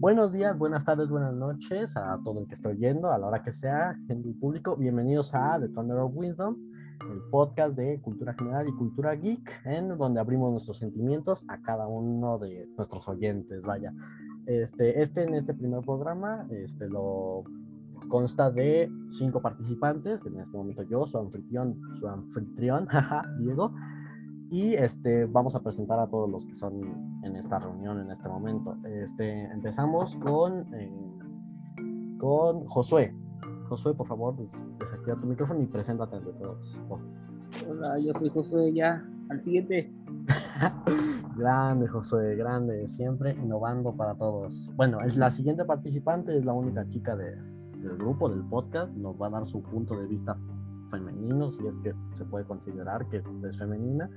Buenos días, buenas tardes, buenas noches a todo el que estoy yendo, a la hora que sea, gente y público. Bienvenidos a The Thunder of Wisdom, el podcast de cultura general y cultura geek, en donde abrimos nuestros sentimientos a cada uno de nuestros oyentes. Vaya, este, este en este primer programa, este lo consta de cinco participantes. En este momento yo, su anfitrión, su anfitrión, Diego. Y este, vamos a presentar a todos los que son en esta reunión en este momento. Este, empezamos con, eh, con Josué. Josué, por favor, des desactiva tu micrófono y preséntate ante todos. Oh. Hola, yo soy Josué, ya. Al siguiente. grande, Josué, grande, siempre innovando para todos. Bueno, es la siguiente participante, es la única chica de, del grupo, del podcast. Nos va a dar su punto de vista femenino, si es que se puede considerar que es femenina.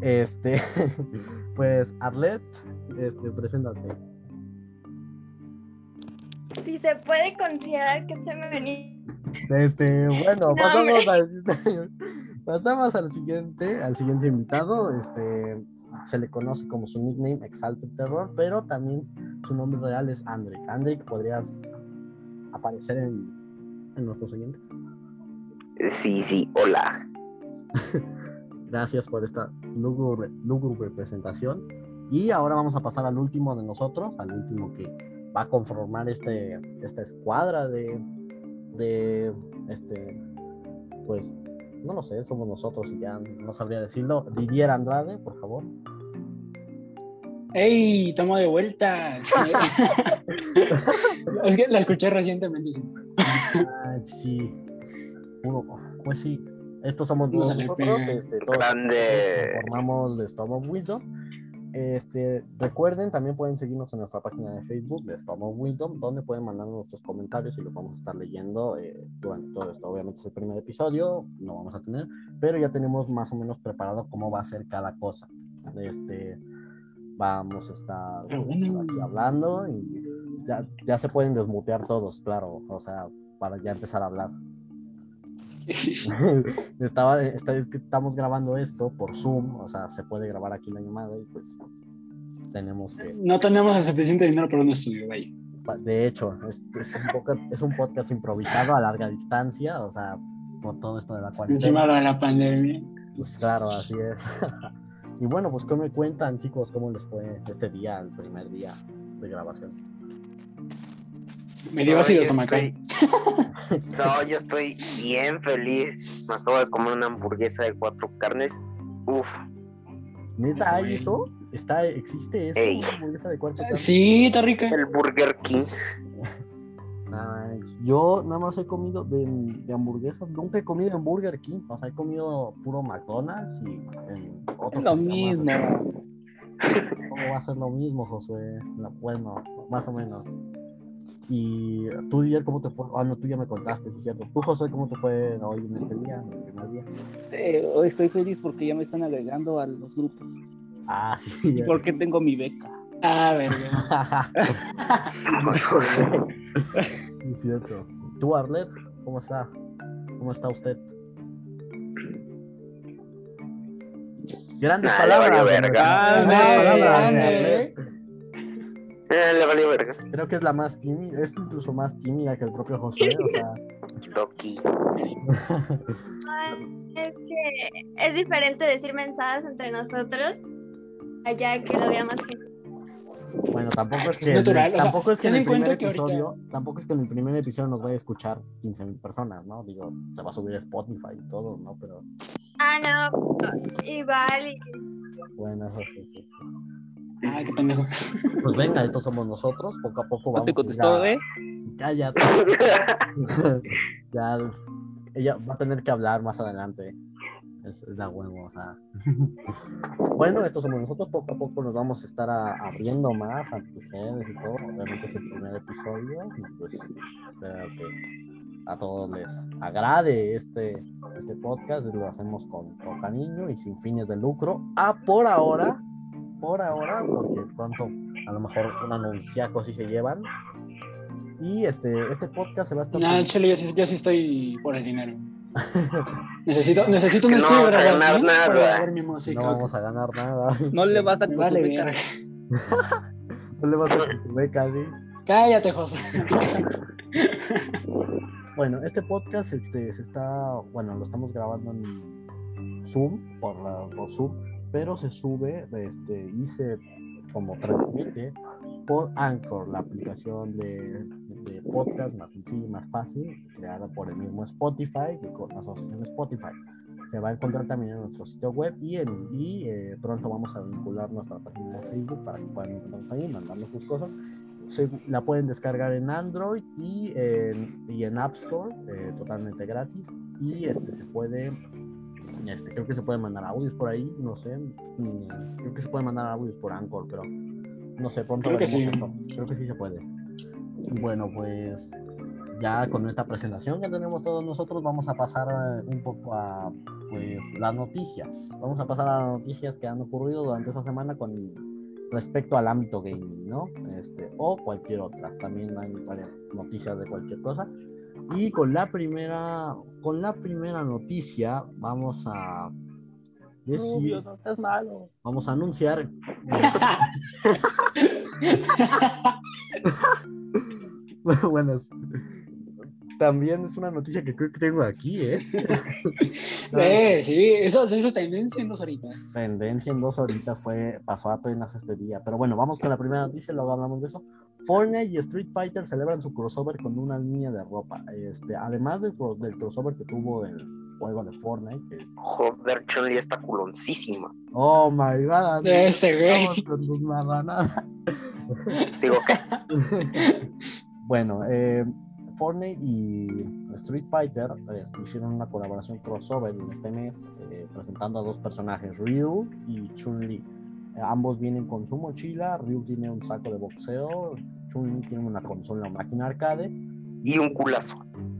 Este, pues Arlet, este, preséntate. Si se puede considerar que es femenino. Este, bueno, pasamos, al, pasamos al siguiente, al siguiente invitado. Este, se le conoce como su nickname Exalted Terror, pero también su nombre real es Andrick. Andrick, ¿podrías aparecer en, en nuestros oyentes? Sí, sí, hola. Gracias por esta lúgubre, lúgubre, presentación. Y ahora vamos a pasar al último de nosotros, al último que va a conformar este, esta escuadra de, de, este, pues, no lo sé, somos nosotros y ya no sabría decirlo. Didier Andrade, por favor. ¡Ey! Estamos de vuelta. es que la escuché recientemente. Sí. Sí. Uno, pues sí, estos somos todos nosotros, este, todos Grande. formamos de Storm of Wisdom. Este, recuerden, también pueden seguirnos en nuestra página de Facebook de Storm of Wisdom, donde pueden mandar nuestros comentarios y los vamos a estar leyendo eh, durante todo esto. Obviamente es el primer episodio, no vamos a tener, pero ya tenemos más o menos preparado cómo va a ser cada cosa. Este, vamos a estar pues, aquí hablando y ya, ya se pueden desmutear todos, claro, o sea, para ya empezar a hablar. Estaba, está, es que estamos grabando esto por Zoom, o sea, se puede grabar aquí la llamada y pues tenemos que... No tenemos el suficiente dinero para un estudio, vaya. De hecho, es, es, un podcast, es un podcast improvisado a larga distancia, o sea, por todo esto de la cuarentena. Encima de la pandemia. Pues claro, así es. y bueno, pues ¿qué me cuentan, chicos? ¿Cómo les fue este día, el primer día de grabación? Me dio así de estomacal. No, yo estoy bien feliz. Me acabo de comer una hamburguesa de cuatro carnes. Uf. ¿Neta hay eso? ¿Está, ¿Existe eso? Ey. ¿Una hamburguesa de cuarto carne? Sí, está rica. El Burger King. Nice. Yo nada más he comido de, de hamburguesas, nunca he comido en Burger King, o sea, he comido puro McDonald's y en otro Lo mismo. ¿Cómo va a ser lo mismo, Josué? No, Bueno, más o menos. Y tú, Didier, ¿cómo te fue? Ah, no, tú ya me contaste, sí es cierto. Tú, José, ¿cómo te fue hoy en este día, en el primer día? Eh, hoy estoy feliz porque ya me están agregando a los grupos. Ah, sí. Y ya. porque tengo mi beca. Ah, ver. Sí, es cierto. Tú, Arlet, ¿cómo está? ¿Cómo está usted? Grandes Ah, palabras. verga. grandes Grande, palabras. Eh, le valió verga. Creo que es la más tímida, es incluso más tímida que el propio Josué, o sea. Loki. Ay, Es que es diferente decir mensajes entre nosotros allá que lo vea más gente. Bueno, tampoco es es que, natural, o sea, tampoco es que en el primer ahorita- episodio, tampoco es que en el primer episodio nos vaya a escuchar 15.000 personas, ¿no? Digo, se va a subir a Spotify y todo, ¿no? Pero Ah, no, igual. y- bueno, eso sí, sí. Ah, qué pendejo. Pues venga, estos somos nosotros, poco a poco No vamos te a ir contestó, a- ¿eh? Cállate. ya, ella va a tener que hablar más adelante. Es, es la huevo, o sea. bueno, estos somos nosotros. Poco a poco nos vamos a estar a- abriendo más a mujeres y todo. Obviamente es el primer episodio. Y pues espero que a todos les agrade este, este podcast. Lo hacemos con, con cariño y sin fines de lucro. Ah, por ahora, por ahora, porque pronto a lo mejor un anunciaco si se llevan. Y este, este podcast se va a estar. Nah, chale, yo sí, yo sí estoy por el dinero. necesito, necesito un no estudio vamos a ganar nada. mi música. no vamos a ganar nada. No le vas a Vale, verga. Problemas con su beca, sí. Cállate, José. Bueno, este podcast este, se está, bueno, lo estamos grabando en Zoom, por, la- por Zoom, pero se sube este, y se como transmite por Anchor, la aplicación de, de podcast más sencilla y más fácil, creada por el mismo Spotify y con la asociación Spotify. Se va a encontrar también en nuestro sitio web y, en, y eh, pronto vamos a vincular nuestra página de Facebook para que puedan encontrarnos ahí, mandarnos sus cosas se- la pueden descargar en Android y en, y en App Store eh, totalmente gratis y este se puede este, creo que se pueden mandar audios por ahí no sé creo que se pueden mandar audios por Anchor pero no sé pronto Creo que sí. esto. creo que sí se puede bueno pues ya con esta presentación que tenemos todos nosotros vamos a pasar eh, un poco a pues las noticias vamos a pasar a las noticias que han ocurrido durante esta semana con respecto al ámbito gaming, ¿no? Este, o cualquier otra. También hay varias noticias de cualquier cosa. Y con la primera, con la primera noticia vamos a decir, Rubio, no estás malo. vamos a anunciar. bueno, también es una noticia que creo que tengo aquí, ¿eh? Eh, sí, eso se hizo tendencia en dos horitas. Tendencia en dos horitas fue, pasó apenas este día. Pero bueno, vamos con la primera noticia, luego hablamos de eso. Fortnite y Street Fighter celebran su crossover con una línea de ropa. Este, además del, cro- del crossover que tuvo el juego de Fortnite, que es- Joder, Chun-Li está culoncísima. Oh my god. Ese güey. Vamos con sus marranadas. Digo que Bueno, eh, Fortnite y Street Fighter eh, hicieron una colaboración crossover en este mes, eh, presentando a dos personajes, Ryu y Chun-Li. Eh, ambos vienen con su mochila, Ryu tiene un saco de boxeo, Chun-Li tiene una consola o máquina arcade, y un culazo.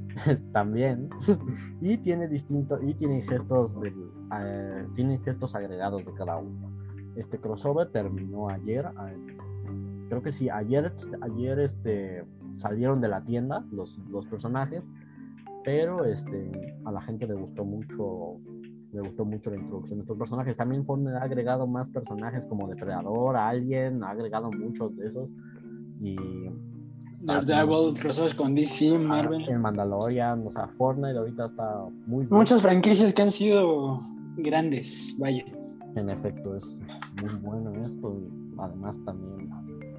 también, y tiene distintos, y tienen gestos del, eh, tienen gestos agregados de cada uno. Este crossover terminó ayer, creo que sí, ayer, ayer este, salieron de la tienda los, los personajes, pero este, a la gente le gustó mucho, le gustó mucho la introducción de estos personajes. También Fortnite ha agregado más personajes como Depredador, Alien, ha agregado muchos de esos. Y Daredevil, crossovers con DC, Marvel. en Mandalorian, o sea, Fortnite ahorita está muy bien. Muchas franquicias que han sido grandes, vaya. En efecto, es muy bueno esto. y además también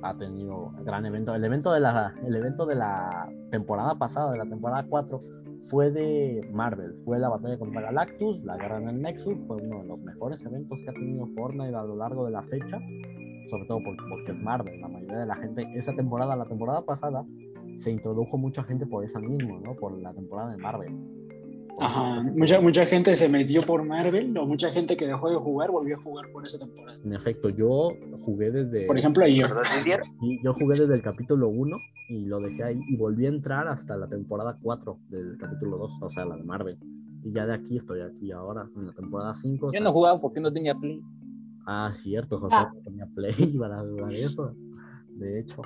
ha tenido gran evento. El evento de la, el evento de la temporada pasada, de la temporada 4, fue de Marvel. Fue la batalla contra Galactus, la guerra en el Nexus. Fue uno de los mejores eventos que ha tenido Fortnite a lo largo de la fecha. Sobre todo porque, porque es Marvel. La mayoría de la gente, esa temporada, la temporada pasada, se introdujo mucha gente por esa misma, ¿no? Por la temporada de Marvel. Ajá. Mucha, mucha gente se metió por Marvel, o mucha gente que dejó de jugar volvió a jugar por esa temporada. En efecto, yo jugué desde. Por ejemplo, ayer. Yo jugué desde el capítulo 1 y lo dejé ahí y volví a entrar hasta la temporada 4 del capítulo 2, o sea, la de Marvel. Y ya de aquí estoy aquí ahora, en la temporada 5. Yo no jugaba porque no tenía play. Ah, cierto, José Ah. no tenía play para jugar eso. De hecho,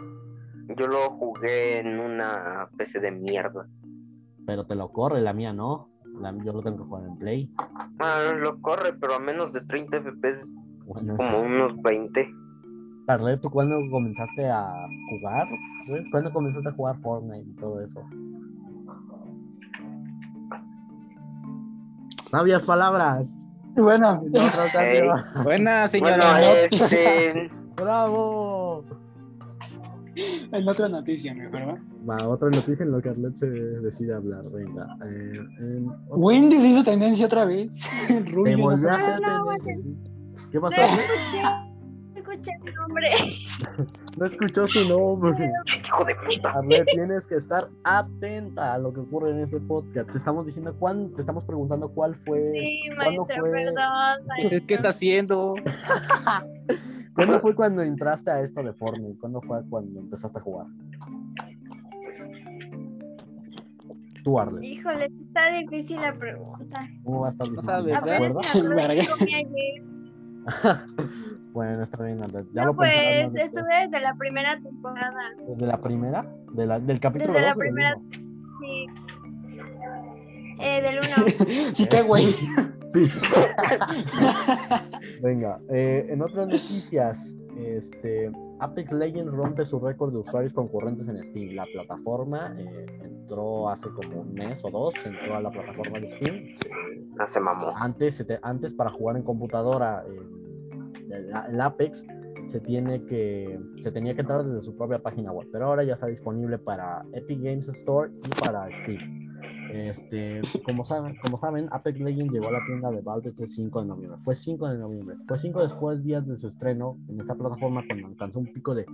Yo lo jugué en una PC de mierda. Pero te lo corre, la mía no. La- yo lo tengo que jugar en play. Ah, lo corre, pero a menos de 30 FPS, Bueno, como unos 20. Carlet, ¿tú cuándo comenzaste a jugar? ¿Cuándo comenzaste a jugar Fortnite y todo eso? Sabias palabras. Bueno, ocasión. Buena, Bueno, señora. este. ¡Bravo! en otra noticia, mejor, ¿va? Va, otra noticia en lo que Arlet se decide hablar. Venga. Eh, en otro- Wendy se hizo tendencia otra vez. Rubio, no volvió sé. a hacer No, no, tendencia. ¿Qué pasó? No escuché, no escuché el nombre. No escuchó su nombre. Hijo de puta. Arlet, tienes que estar atenta a lo que ocurre en ese podcast. Te estamos diciendo cuán, te estamos preguntando cuál fue, Sí, ¿Cuándo fue? perdón. ¿Qué está haciendo? ¿cuándo fue cuando entraste a esto de Fortnite? ¿Cuándo fue cuando empezaste a jugar? Tú, Híjole, está difícil la pregunta. ¿cómo va a estar No difícil? sabes, comí ayer. bueno, está bien, Arlet. Ya No, lo pues estuve desde la primera temporada. ¿Desde la primera? ¿De la- ¿Del capítulo Desde la 2 o del primera-? Sí. Eh, del 1. Sí, qué güey. Sí. Venga, eh, en otras noticias, este, Apex Legends rompe su récord de usuarios concurrentes en Steam. La plataforma eh, entró hace como un mes o dos, entró a la plataforma de Steam. No se mamó. antes, antes para jugar en computadora eh, el, el Apex se tiene que se tenía que entrar desde su propia página web, pero ahora ya está disponible para Epic Games Store y para Steam. Este, como saben, como saben, Apex Legends llegó a la tienda de Valve este 5 de noviembre. Fue 5 de noviembre. Fue 5 después días de su estreno en esta plataforma cuando alcanzó un pico de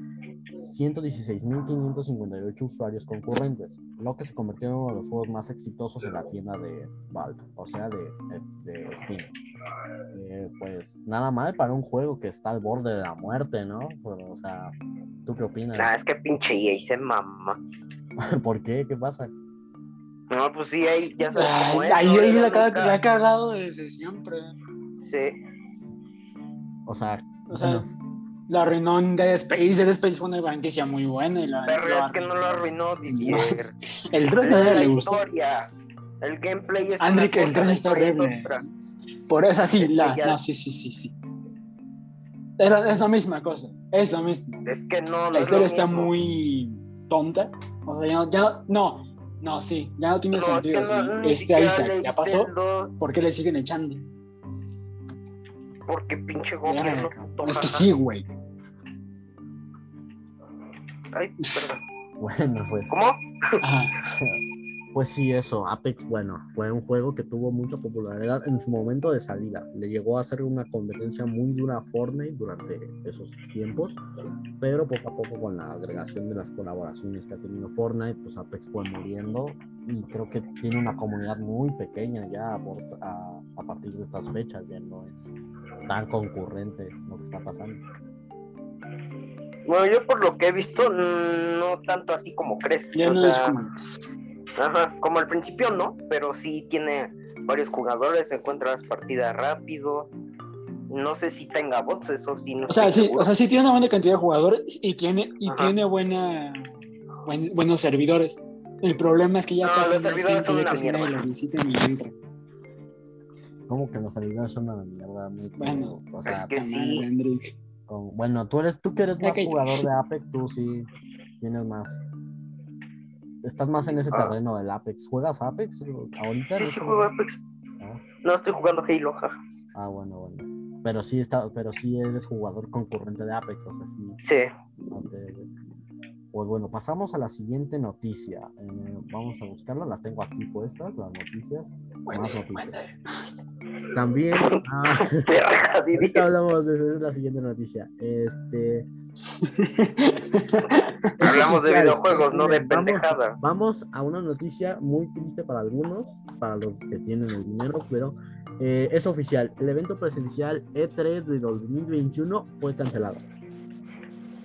116.558 usuarios concurrentes, lo que se convirtió en uno de los juegos más exitosos en la tienda de Valve, o sea, de, de- de Steam. Eh, pues nada mal para un juego que está al borde de la muerte, ¿no? Pero, o sea, ¿tú qué opinas? Nah, es que pinche EA se mama. ¿Por qué? ¿Qué pasa? No, pues sí, ahí ya sabes Ay, cómo es. ahí ¿no? ahí la, ca- la ha cagado desde siempre. Sí. O sea, O sea, bueno, La arruinó en Dead Space. Dead Space fue una franquicia muy buena. Y la, Pero es que no lo arruinó Didier. El 3 Es a nadie la le gustó. historia. El gameplay es Andriy, una que el cosa, tres la está historia es horrible. otra. Por eso sí, Es que la, ya- no, sí, sí, sí, sí. Es la, es la misma cosa. Es lo mismo. Es que no, no La es historia lo está mismo. muy tonta. O sea, ya no, ya no, no, sí, ya no tiene No, es que sentido. no, sí. Este Isaac ya pasó. ¿Por qué le siguen echando? Porque pinche gobierno Es que sí, güey. Ay, perdón. bueno, pues, ¿Cómo? Ajá. pues sí, eso. Apex, bueno, fue un juego que tuvo mucha popularidad en su momento de salida. Le llegó a ser una competencia muy dura a Fortnite durante esos tiempos, pero poco a poco con la agregación de las colaboraciones que ha tenido Fortnite, pues Apex fue muriendo y creo que tiene una comunidad muy pequeña ya por- a, a partir de estas fechas, ya no es tan concurrente lo que está pasando. Bueno, yo por lo que he visto, mm, no tanto así como crees. Ya o no es como. Ajá, como al principio no, pero sí tiene varios jugadores, encuentra las partidas rápido. No sé si tenga bots, eso sí, no O sea, sí, seguro. o sea, sí tiene una buena cantidad de jugadores y tiene, y Ajá. tiene buena, buen- buenos servidores. El problema es que ya No, casi los servidores son una mierda. lo visita ni entra. Como que los servidores son una mierda muy Bueno, o sea, es que sí. con- bueno, tú eres, tú que eres más jugador de Apex, tú sí tienes más. Estás más en ese Ah. terreno del Apex. ¿Juegas Apex ahorita? Sí, sí juego Apex. Ah. No estoy jugando Halo, jaja. Ah, bueno, bueno. Pero sí está, pero sí eres jugador concurrente de Apex, o sea, sí. Sí. Pues bueno, pasamos a la siguiente noticia. Eh, vamos a buscarla, las tengo aquí puestas, las noticias. Más noticias. También. ah, hablamos de esa es la siguiente noticia. Este. Hablamos de videojuegos, no de Vamos- pendejadas. Vamos a una noticia muy triste para algunos, para los que tienen el dinero, pero eh, es oficial. El evento presencial E3 de 2021 fue cancelado.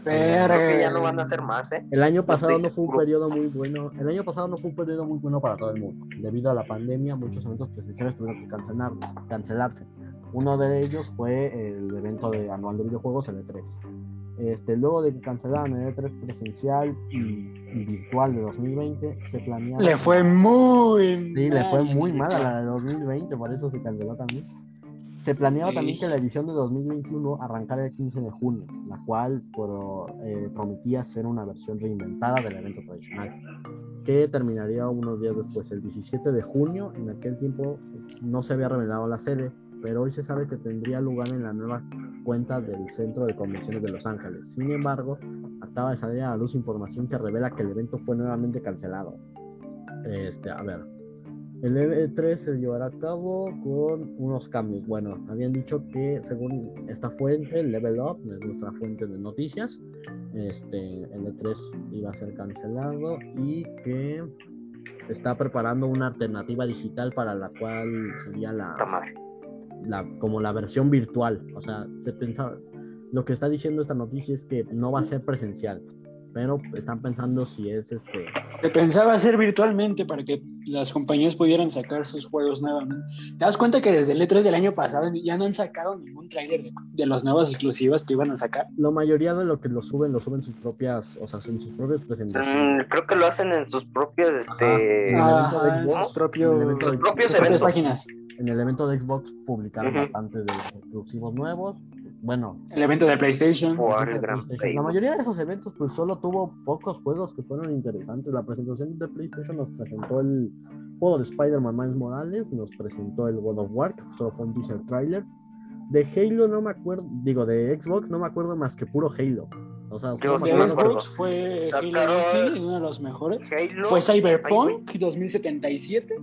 Creo que ya no van a hacer más, ¿eh? El año pasado estoy no fue un periodo muy bueno. El año pasado no fue un periodo muy bueno para todo el mundo. Debido a la pandemia, muchos eventos presenciales tuvieron que cancelar, cancelarse. Uno de ellos fue el evento de anual de videojuegos, el E3. Este, luego de que cancelaron el E3 presencial y, y virtual de 2020, se planeaba. Le fue muy Sí, le fue mal, muy mal a la de 2020, por eso se canceló también. Se planeaba también que la edición de 2021 arrancara el 15 de junio, la cual eh, prometía ser una versión reinventada del evento tradicional, que terminaría unos días después, el 17 de junio. En aquel tiempo no se había revelado la sede, pero hoy se sabe que tendría lugar en la nueva cuenta del Centro de Convenciones de Los Ángeles. Sin embargo, acaba de salir a la luz información que revela que el evento fue nuevamente cancelado. Este, a ver, el E3 se llevará a cabo con unos cambios. Bueno, habían dicho que según esta fuente, Level Up, es nuestra fuente de noticias, este, el E3 iba a ser cancelado y que está preparando una alternativa digital para la cual sería la, la, como la versión virtual. O sea, se pensaba, lo que está diciendo esta noticia es que no va a ser presencial, pero están pensando si es este. Se pensaba hacer virtualmente para que las compañías pudieran sacar sus juegos nuevamente. ¿Te das cuenta que desde el E3 del año pasado ya no han sacado ningún tráiler de, de las nuevas exclusivas que iban a sacar? La mayoría de lo que lo suben, lo suben sus propias, o sea, en sus propias presentaciones. Mm, creo que lo hacen en sus propios, este... En el evento de Ajá, en Xbox, sus propios, en de sus propios propias eventos. páginas. En el evento de Xbox publicaron bastante de los exclusivos nuevos, bueno, El evento de PlayStation. Jugar el Gran PlayStation. La mayoría de esos eventos pues solo tuvo pocos juegos que fueron interesantes. La presentación de PlayStation nos presentó el juego de Spider-Man Miles Morales, nos presentó el God of War, que solo fue un teaser trailer. De Halo no me acuerdo, digo, de Xbox no me acuerdo más que puro Halo. O sea, Yo De. Xbox fue Halo Infinite, uno de los mejores. Halo. Fue Cyberpunk 2077.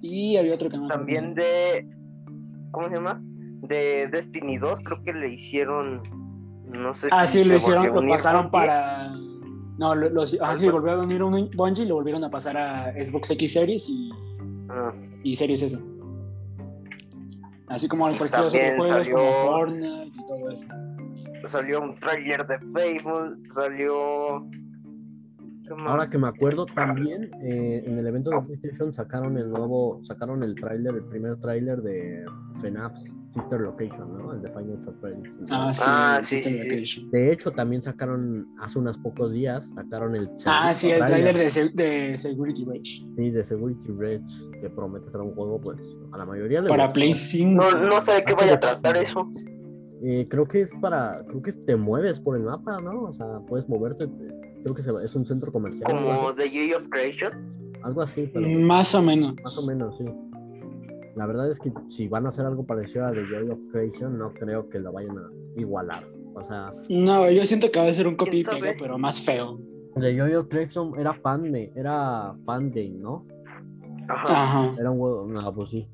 Y había otro que no. También de. ¿Cómo se llama? De Destiny 2, creo que le hicieron. No sé Ah, si sí, se lo hicieron, volvió lo pasaron para. No, lo, los, ah, sí, volvieron a unir un Bungie y lo volvieron a pasar a Xbox X Series y, Ah, y Series S. Así como cualquier otro salió- como Fortnite y todo eso. salió un trailer de Fable, salió. Ahora que me acuerdo, también eh, en el evento de PlayStation sacaron el nuevo, sacaron el tráiler, el primer tráiler de FNAF Sister Location, ¿no? El de Final Fantasy Freddy's. Ah, sí, Ah, sí, sí. Location. De hecho, también sacaron hace unos pocos días, sacaron el Ah, sí, el trailer de, Se- de Security Rage. Sí, de Security Rage, que promete ser un juego, pues, a la mayoría le Para gustó. Play 5. No, no sé de qué vaya a de- tratar eso. Eh, creo que es para, creo que te mueves por el mapa, ¿no? O sea, puedes moverte, creo que se va- es un centro comercial. Como The Year of Creation. Algo así, pero Más o menos. más o menos, sí. La verdad es que si van a hacer algo parecido a The Joy of Creation, no creo que lo vayan a igualar. O sea, No, yo siento que va a ser un copy pega, pero más feo. The Joy of Creation era fan de, era fan game, ¿no? Ajá. Ajá. Era un juego, no, pues sí.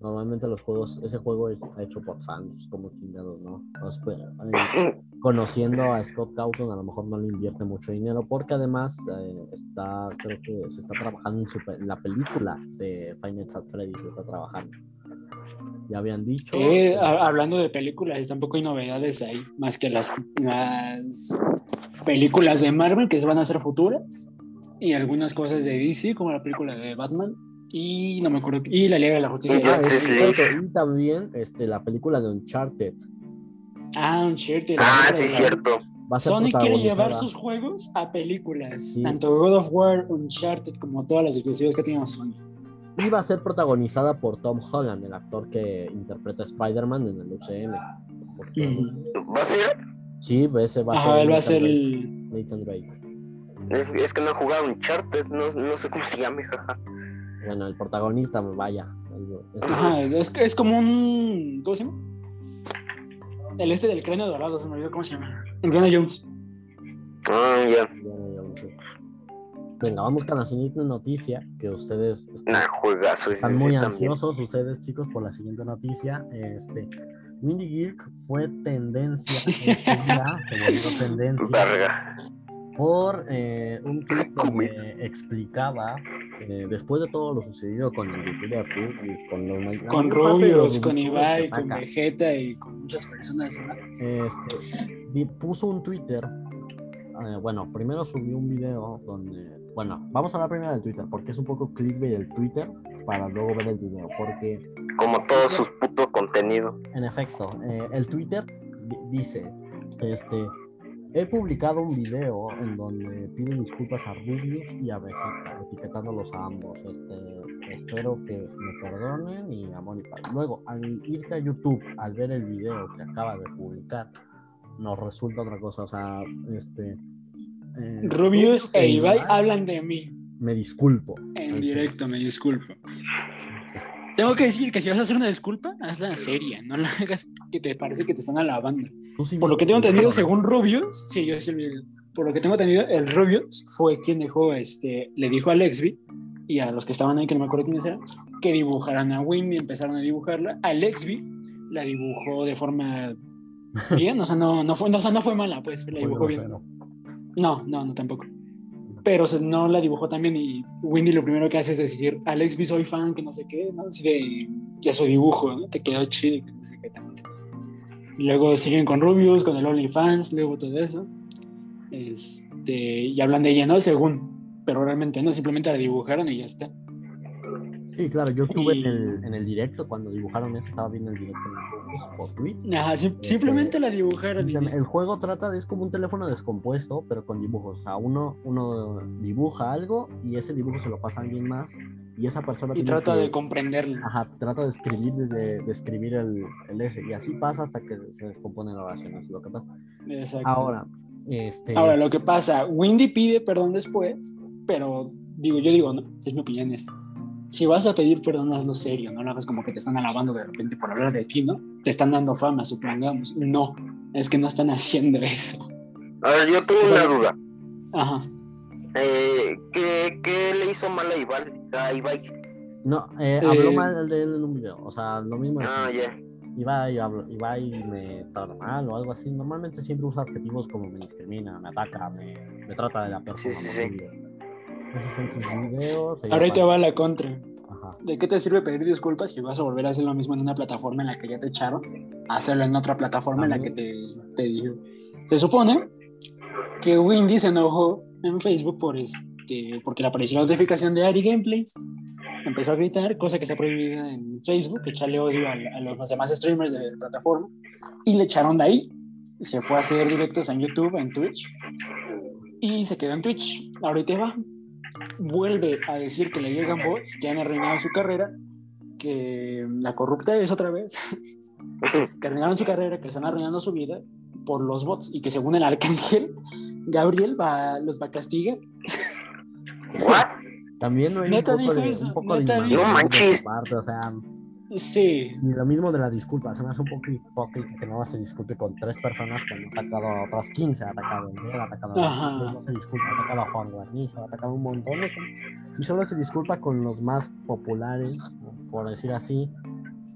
Normalmente los juegos, ese juego es hecho por fans, como chingados, ¿no? Pues, eh, conociendo a Scott Cawthon, a lo mejor no le invierte mucho dinero, porque además eh, está, creo que se está trabajando en, su en la película de Nights at Freddy's, se está trabajando. Ya habían dicho. Eh, hablando de películas, tampoco hay novedades ahí, más que las, las películas de Marvel que se van a hacer futuras y algunas cosas de DC, como la película de Batman y no me acuerdo, y la Liga de la Justicia. Ah, Sí, es sí. cierto, Y también este, la película de Uncharted. Ah, Uncharted. Ah, sí, de- cierto. Sony quiere llevar sus juegos a películas, Sí. tanto God of War, Uncharted, como todas las exclusivas que tiene Sony. Y va a ser protagonizada por Tom Holland, el actor que interpreta a Spider-Man en el UCM. ¿Va a ser? Sí, ese va a Ajá, ser. él va a ser el... Nathan Drake. Es, es que no he jugado Uncharted, no, no sé cómo se llame, jaja. Bueno, el protagonista, vaya. es- Ajá, es, es como un... ¿Cómo se llama? El este del cráneo dorado, se me olvidó cómo se llama. Indiana Jones. Ah, ya. Venga, vamos con la siguiente noticia que ustedes están, Nah, juegazo. sí muy también. ansiosos, ustedes chicos, por la siguiente noticia. Este, Windy Geek fue tendencia, se volvió tendencia Verga. Por eh, un tweet donde explicaba, eh, después de todo lo sucedido con el youtuber con, los, Con Rubius, con Ibai, con Vegeta y con muchas personas más. este, puso un Twitter. eh, bueno, primero subió un video donde. Bueno, vamos a hablar primero del Twitter, porque es un poco clickbait el Twitter para luego ver el video. Porque, Como todo su puto contenido. en efecto, eh, el Twitter di- dice: este, He publicado un video en donde pido disculpas a Rubius y a Vegeta, etiquetándolos a ambos. Este, espero que me perdonen y y paz. Luego, al irte a YouTube, al ver el video que acaba de publicar, nos resulta otra cosa. O sea, este. eh, Rubius e Ibai Ibai, hablan de mí. Me disculpo. En directo, me disculpo. Tengo que decir que si vas a hacer una disculpa, hazla seria, no la hagas que te parece que te están alabando. Sí Por lo que tengo entendido, según Rubius, sí, yo sí. Por lo que tengo entendido, el Rubius fue quien dejó, este, le dijo a Lexby y a los que estaban ahí, que no me acuerdo quiénes eran, que dibujaran a Windy, empezaron a dibujarla. A Lexby la dibujó de forma bien, o sea, no, no, fue, no, o sea, no fue mala, pues, la dibujó bien. No, no, no, tampoco. Pero no la dibujó también y Windy lo primero que hace es decir, Alex B soy fan, que no sé qué, ¿no? Así de, de su dibujo, ¿no? Te quedó chido, que no sé qué tanto. Luego siguen con Rubius, con el OnlyFans, luego todo eso. Este, y hablan de ella, ¿no? Según, pero realmente no, simplemente la dibujaron y ya está. Sí, claro, yo estuve Y- en, el, en el directo cuando dibujaron eso, estaba viendo el directo por Twitch. Ajá, sim- simplemente la dibujaron El juego trata de, es como un teléfono descompuesto, pero con dibujos. O sea, uno, uno dibuja algo y ese dibujo se lo pasa a alguien más y esa persona Y trata que- de comprenderlo. Ajá, trata de escribir, de, de escribir el, el S, y así pasa hasta que se descompone la oración, es lo que pasa. Exacto. Ahora, este... Ahora, lo que pasa, Windy pide perdón después, pero digo, yo digo, no, es mi opinión esta. Si vas a pedir perdón, hazlo serio, no lo hagas como que te están alabando de repente por hablar de ti, ¿no? Te están dando fama, supongamos. No, es que no están haciendo eso. A ver, yo tengo O sea, una duda. Ajá. Eh, ¿qué, qué le hizo mal a Ibai? A Ibai? No, eh, habló Eh, mal de él en un video, o sea, lo mismo Ah, ya. Ibai, hablo- Ibai me trata mal o algo así. Normalmente siempre usa adjetivos como me discrimina, me ataca, me, me trata de la peor Sí, sí, sí. Esos son sus videos. Ahora ahí te va la contra. Ajá. ¿De qué te sirve pedir disculpas si vas a volver a hacer lo mismo en una plataforma en la que ya te echaron? Hacerlo en otra plataforma en la que te, te dijo. Se supone que Windy se enojó en Facebook por este, porque le apareció la notificación de Ari Gameplays. Empezó a gritar, cosa que está prohibida en Facebook, echarle odio a, a los demás streamers de la plataforma. Y le echaron de ahí. Se fue a hacer directos en YouTube, en Twitch. Y se quedó en Twitch. Ahorita va vuelve a decir que le llegan bots que han arruinado su carrera, que la corrupta es otra vez, que arruinaron su carrera, que están arruinando su vida por los bots y que según el arcángel, Gabriel va, los va a castigar. ¿What? También no hay Neta un poco dijo de, eso, un poco de neta inmadurez dijo. No de manches. su parte, o sea, Sí, y lo mismo de la disculpa, se me hace un poco hipócrita que no se disculpe con tres personas que han atacado a otras 15, ha atacado a Miguel, ha atacado a Ajá. no se disculpa, ha atacado a Juan Guarnizo, ha atacado a un montón de gente, y solo se disculpa con los más populares, por decir así,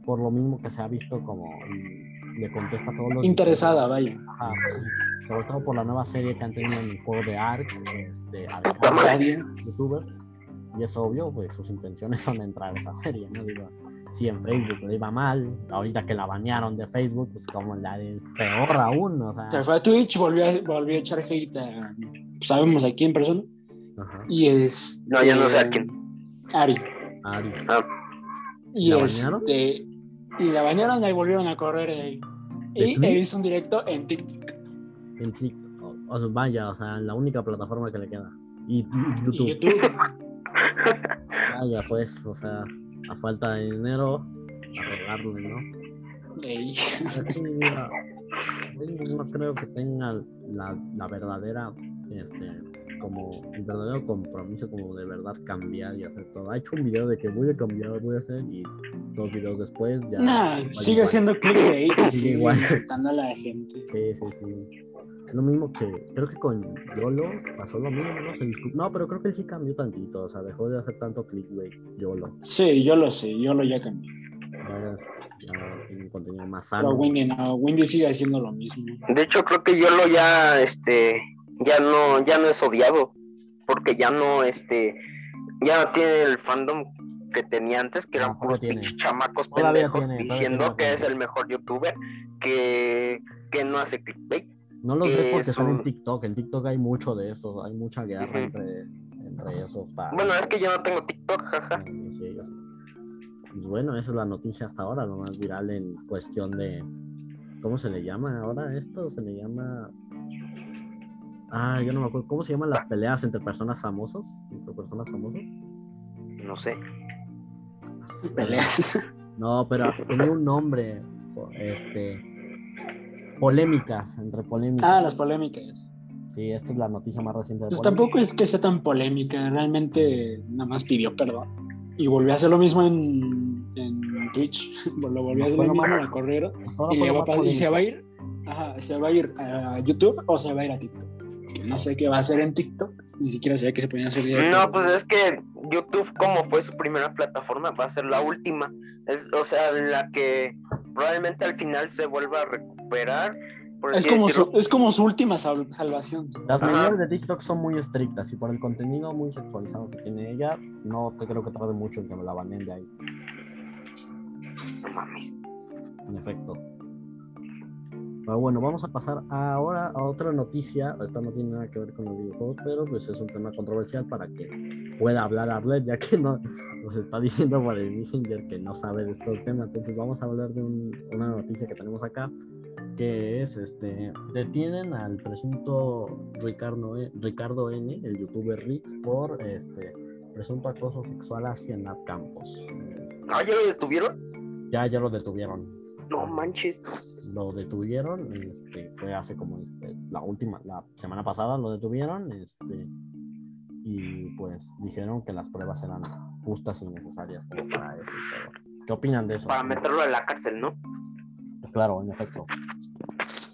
por lo mismo que se ha visto como y le contesta a todos los interesada, vaya. Ajá, sí. Sobre todo por la nueva serie que han tenido en el juego de Ark, este. Nadie. youtubers, y es obvio, pues sus intenciones son entrar a esa serie, ¿no? Digo, si en Facebook le iba mal, ahorita que la banearon de Facebook, pues como la de peor aún, o sea. Se fue a Twitch, volvió a, volvió a echar hate a, sabemos a quién persona, Ajá, y es... No, ya no sé a quién. Ari. Ari. Y ¿La este, bañaron? y la bañaron y ahí volvieron a correr. ¿De Y e hizo un directo en TikTok. En TikTok, o, o sea, vaya, o sea, la única plataforma que le queda. Y, y Y YouTube, YouTube. vaya, pues, o sea, a falta de dinero, a rogarle, ¿no? Sí, mira, yo no creo que tenga la, la verdadera, este, como el verdadero compromiso, como de verdad cambiar y hacer todo. Ha hecho un video de que voy a cambiar, voy a hacer, y dos videos después ya. Nah, sigue igual. siendo clickbait Sigue sigue igual. insultando a la gente. Sí, sí, sí. Es lo mismo que, creo que con Yolo pasó lo mismo, ¿no? Se no, pero creo que él sí cambió tantito, o sea, dejó de hacer tanto clickbait, Yolo. Sí, yo lo sé, yo lo ya cambié. Ahora es- ya tiene un contenido más Pero sano. Windy no, Windy sigue haciendo lo mismo. De hecho, creo que Yolo ya, este, ya no, ya no es odiado, porque ya no, este, ya no tiene el fandom que tenía antes, que eran puros pinches chamacos Todavía pendejos tiene, diciendo tiene que es el mejor youtuber, que, que no hace clickbait. No los ve que porque están en son- TikTok. En TikTok hay mucho de eso, hay mucha guerra entre, entre esos. para- Bueno, es que yo no tengo TikTok, jaja. Sí, sí, yo sé. Pues bueno, esa es la noticia hasta ahora, lo más viral en cuestión de. ¿Cómo se le llama ahora esto? Se le llama. Ah, yo no me acuerdo. ¿Cómo se llaman las peleas entre personas famosos? Entre personas famosas. No sé. Peleas. No, pero tenía un nombre. Este. Polémicas, entre polémicas. Ah, las polémicas. Sí, esta es la noticia más reciente de Pues polémicas. tampoco es que sea tan polémica, realmente nada más pidió perdón. Y volvió a hacer lo mismo en, en Twitch. Lo volvió a hacer lo mismo, más- la Y, le lo va a y se va a ir, ajá, se va a ir a YouTube o se va a ir a TikTok. No sé qué va a hacer en TikTok, ni siquiera sabía que se podían hacer. No, pues es que YouTube, como fue su primera plataforma, va a ser la última. Es- o sea, la que probablemente al final se vuelva a recuperar. Es como, su, es como su última sal- salvación. Las Ajá. medidas de TikTok son muy estrictas y por el contenido muy sexualizado que tiene ella, no te creo que tarde mucho en que me la baneen de ahí, No mames. en efecto. Pero bueno, vamos a pasar ahora a otra noticia. Esta no tiene nada que ver con los videojuegos, pero pues es un tema controversial para que pueda hablar Arlet, ya que no nos está diciendo por el Messenger que no sabe de estos temas. Entonces vamos a hablar de un- una noticia que tenemos acá, que es este detienen al presunto Ricardo, E- Ricardo N, el youtuber Rix, por este presunto acoso sexual hacia Nat Campos. Ah, ¿ya lo detuvieron? ya, ya lo detuvieron. No manches. Lo detuvieron, este, fue hace como este, la última, la semana pasada lo detuvieron, este, y pues dijeron que las pruebas eran justas y necesarias como para eso. todo. ¿Qué opinan de eso? Para meterlo en la cárcel, ¿no? Claro, en efecto.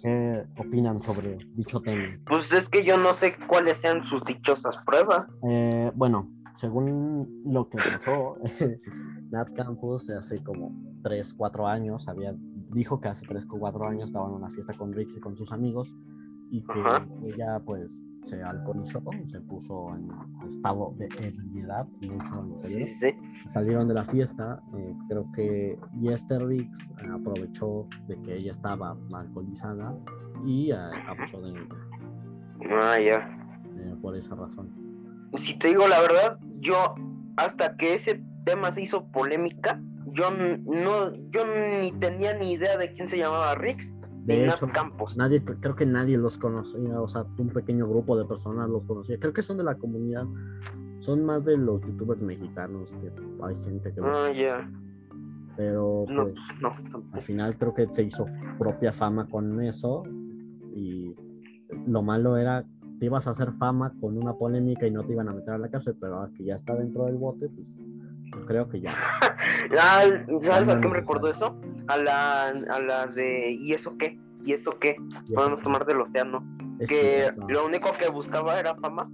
¿Qué opinan sobre dicho tema? Pues es que yo no sé cuáles sean sus dichosas pruebas. Eh, bueno, según lo que pasó, Nat Campos hace como 3, 4 años, había, dijo que hace 3 o 4 años estaba en una fiesta con Rix y con sus amigos y que Ajá. ella pues se alcoholizó, se puso en estado de ebriedad, mucho en Sí, sí, salieron de la fiesta, eh, creo que y este Riggs aprovechó de que ella estaba alcoholizada y eh, abusó de ella Ah, ya. eh, por esa razón. Si te digo la verdad, yo hasta que ese tema se hizo polémica, yo no, yo ni tenía ni idea de quién se llamaba Rix De hecho, Campos. nadie, creo que nadie los conocía, o sea, un pequeño grupo de personas los conocía. Creo que son de la comunidad, son más de los youtubers mexicanos que hay gente que los, Ah, ya. pero No, pues, no. al final creo que se hizo propia fama con eso y lo malo era te ibas a hacer fama con una polémica y no te iban a meter a la cárcel, pero ahora que ya está dentro del bote, pues creo que ya. Ah, ¿Sabes a qué me recordó eso? A la, a la de ¿y eso qué? ¿Y eso qué? Podemos tomar del océano. es Que cierto. lo único que buscaba era fama,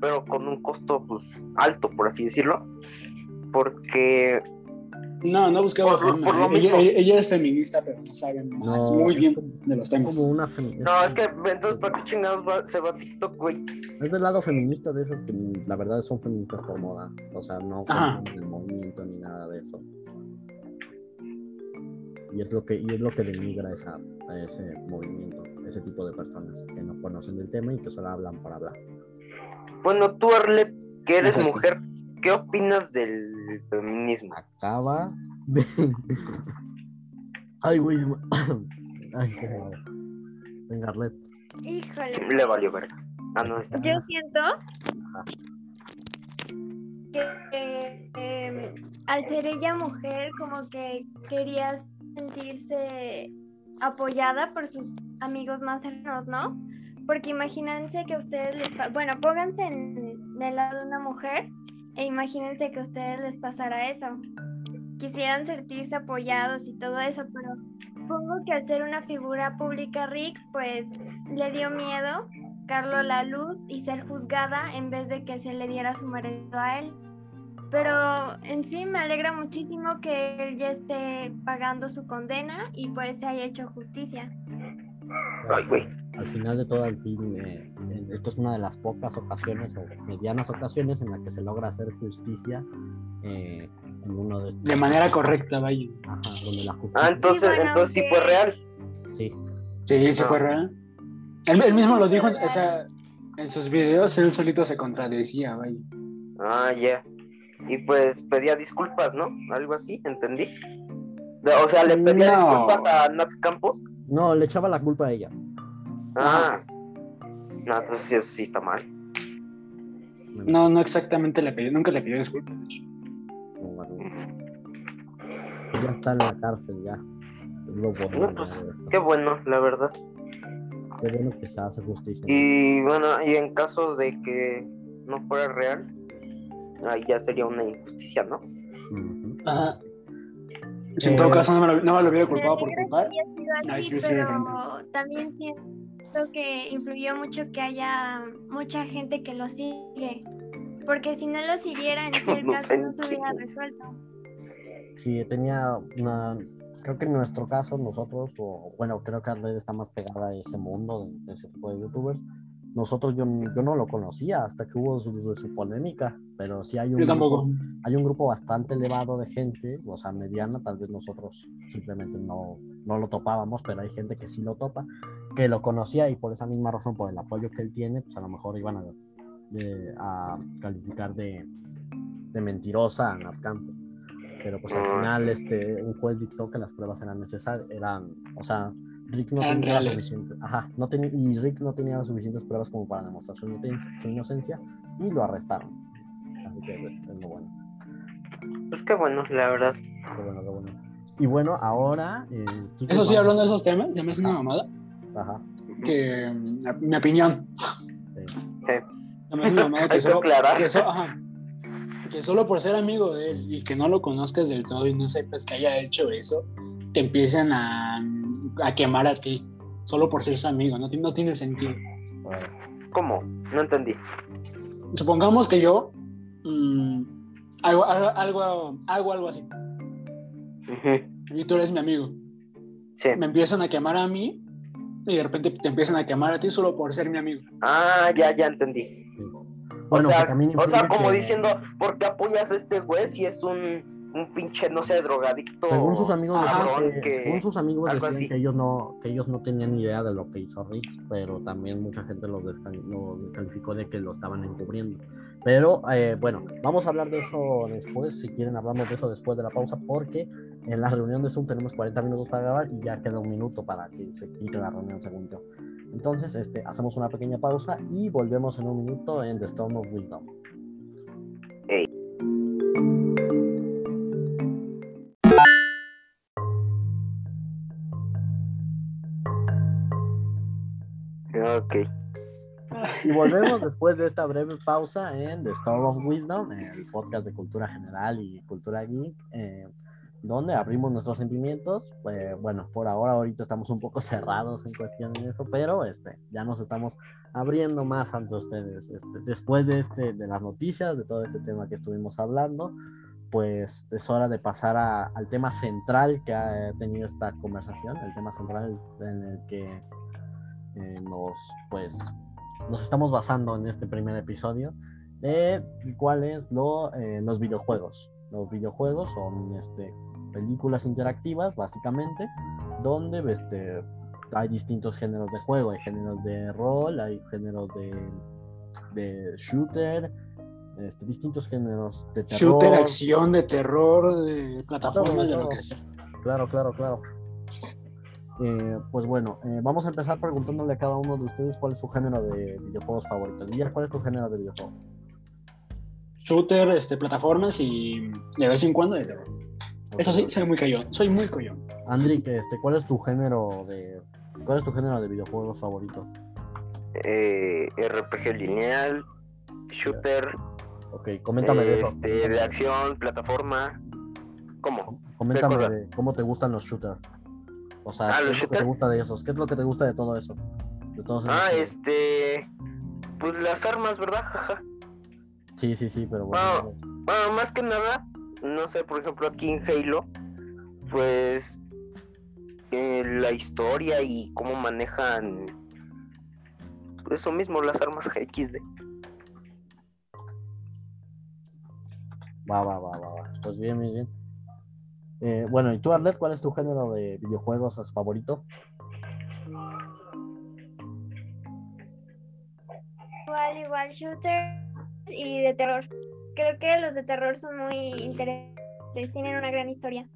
pero con un costo pues alto, por así decirlo. Porque No, no buscaba Por lo- fama. por lo ella, mismo. ella- ella es feminista, pero no sabe más No, muy bien de los temas. como una femi- No, es que entonces, ¿para qué chingados va- se va a TikTok, güey? Es del lado feminista de esas que la verdad son feministas por moda. O sea, no el movimiento ni nada de eso. Y es lo que, y es lo que denigra esa, a ese movimiento, ese tipo de personas que no conocen del tema y que solo hablan por hablar. Bueno, tú, Arlet, que eres Exacto. mujer, ¿qué opinas del feminismo? Acaba de. Ay, güey. Ay, qué. Venga, Arlet. Híjole. Le valió verga. Ah, no, está. Yo siento que eh, em, al ser ella mujer, como que quería sentirse apoyada por sus amigos más cercanos, ¿no? Porque imagínense que ustedes les... Bueno, pónganse en el lado de una mujer e imagínense que a ustedes les pasara eso. Quisieran sentirse apoyados y todo eso, pero supongo que al ser una figura pública Rix, pues le dio miedo sacarlo a la luz y ser juzgada en vez de que se le diera su merecido a él. Pero en sí me alegra muchísimo que él ya esté pagando su condena y pues se haya hecho justicia. Ay, güey. Al final de todo el fin, eh, esto es una de las pocas ocasiones o medianas ocasiones en la que se logra hacer justicia eh, en uno de estos. De manera correcta, vaya. Ajá, donde la justicia. Ah, entonces, bueno, entonces sí fue real. Sí, Sí, sí fue real. Él, él mismo lo dijo, o sea, en sus videos él solito se contradecía, vaya. Ah, ya. Y pues pedía disculpas, ¿no? Algo así, entendí. O sea, le pedía No. disculpas a Nat Campos. No, le echaba la culpa a ella. Ah. No, entonces sí, eso sí está mal. No, no exactamente le pidió, nunca le pidió disculpas. de hecho. Bueno, Ya está en la cárcel, ya. Es lo bueno No, pues. Qué bueno, la verdad. Qué bueno que se hace justicia. Y bueno, y en caso de que no fuera real, ahí ya sería una injusticia, ¿no? Ajá. Si en todo Eh, caso no me lo, no me lo hubiera culpado por culpar. No, así, pero también siento que influyó mucho que haya mucha gente que lo sigue. Porque si no lo siguiera, en sí el No caso no se hubiera resuelto. Sí, tenía una. Creo que en nuestro caso, nosotros, o bueno, creo que Arled está más pegada a ese mundo de, de ese tipo de youtubers. Nosotros, yo, yo no lo conocía hasta que hubo su, su polémica, pero sí hay un. Grupo, hay un grupo bastante elevado de gente, o sea, mediana, tal vez nosotros simplemente no, no lo topábamos, pero hay gente que sí lo topa, que lo conocía y por esa misma razón, por el apoyo que él tiene, pues a lo mejor iban a, de- a calificar de, de mentirosa a Nat Campos pero pues al Ah. final este un juez dictó que las pruebas eran necesarias eran o sea Rick no tenía suficientes ajá no tenía y Rick no tenía suficientes pruebas como para demostrar su inocencia, su inocencia y lo arrestaron Así que es, es lo bueno. Pues qué bueno, la verdad. Qué bueno, qué bueno. Y bueno, ahora. eh, Eso sí, hablando de esos temas, se me hace una mamada Ajá. que, mi opinión, sí. Sí. se me hace una mamada que solo, aclarar. que, so- ajá, que solo por ser amigo de él y que no lo conozcas del todo y no sepas que haya hecho eso, te empiezan a, a quemar a ti, solo por ser su amigo, no, tiene- no tiene sentido. ¿Cómo? No entendí. Supongamos que yo mm, hago, hago, algo, hago algo así Ujú. y tú eres mi amigo. Sí. Me empiezan a quemar a mí y de repente te empiezan a quemar a ti solo por ser mi amigo. Ah, ya, ya entendí. O sea, o sea, como que- diciendo, ¿por qué apoyas a este güey si es un, un pinche, no sé, drogadicto? Según sus amigos cabrón que, que- según sus amigos decían así. que ellos no que ellos no tenían ni idea de lo que hizo Riggs, pero también mucha gente lo, descal- lo descalificó de que lo estaban encubriendo. Pero eh, bueno, vamos a hablar de eso después, si quieren hablamos de eso después de la pausa, porque en la reunión de Zoom tenemos 40 minutos para grabar y ya queda un minuto para que se quite la reunión, según yo. Entonces, este, hacemos una pequeña pausa y volvemos en un minuto en The Storm of Wisdom. Ok. Y volvemos después de esta breve pausa en The Storm of Wisdom, el podcast de cultura general y cultura geek, eh, donde abrimos nuestros sentimientos. Pues, bueno, por ahora, ahorita estamos un poco cerrados en cuestión de eso, pero este, ya nos estamos abriendo más ante ustedes. Este, después de, este, de las noticias, de todo este tema que estuvimos hablando, pues es hora de pasar a- al tema central que ha tenido esta conversación, el tema central en el que eh, nos, pues, nos estamos basando en este primer episodio, de el cual es lo, eh, los videojuegos. Los videojuegos son este, películas interactivas, básicamente, donde este, hay distintos géneros de juego. Hay géneros de rol, hay géneros de, de shooter, este, distintos géneros de terror. Shooter, acción, de terror, de plataformas, de lo que sea. Claro, claro, claro. Eh, pues bueno, eh, vamos a empezar preguntándole a cada uno de ustedes cuál es su género de videojuegos favorito. Guillermo, ¿cuál es tu género de videojuego? Shooter, este, plataformas y de vez en cuando de terror. Eso sí, soy muy cayón. Soy muy coyón. Andri, que, este, ¿cuál es tu género de cuál es tu género de videojuegos favorito? Eh, RPG lineal, shooter, Ok, coméntame de eso. este, de acción, plataforma. ¿Cómo? Coméntame de cómo te gustan los shooters. O sea, Ah, ¿qué ¿los es lo que te gusta de esos? ¿Qué es lo que te gusta de todo eso? De todos esos Ah, este. Pues las armas, ¿verdad? Jaja. Sí, sí, sí, pero bueno. Bueno, más que nada, no sé, por ejemplo, aquí en Halo, pues eh, la historia y cómo manejan pues, eso mismo, las armas XD. Va, va, va, va, va. Pues bien, bien, bien. Eh, bueno, ¿y tú, Arlet, cuál es tu género de videojuegos favorito? Igual, igual, shooter y de terror. Creo que los de terror son muy interesantes, tienen una gran historia.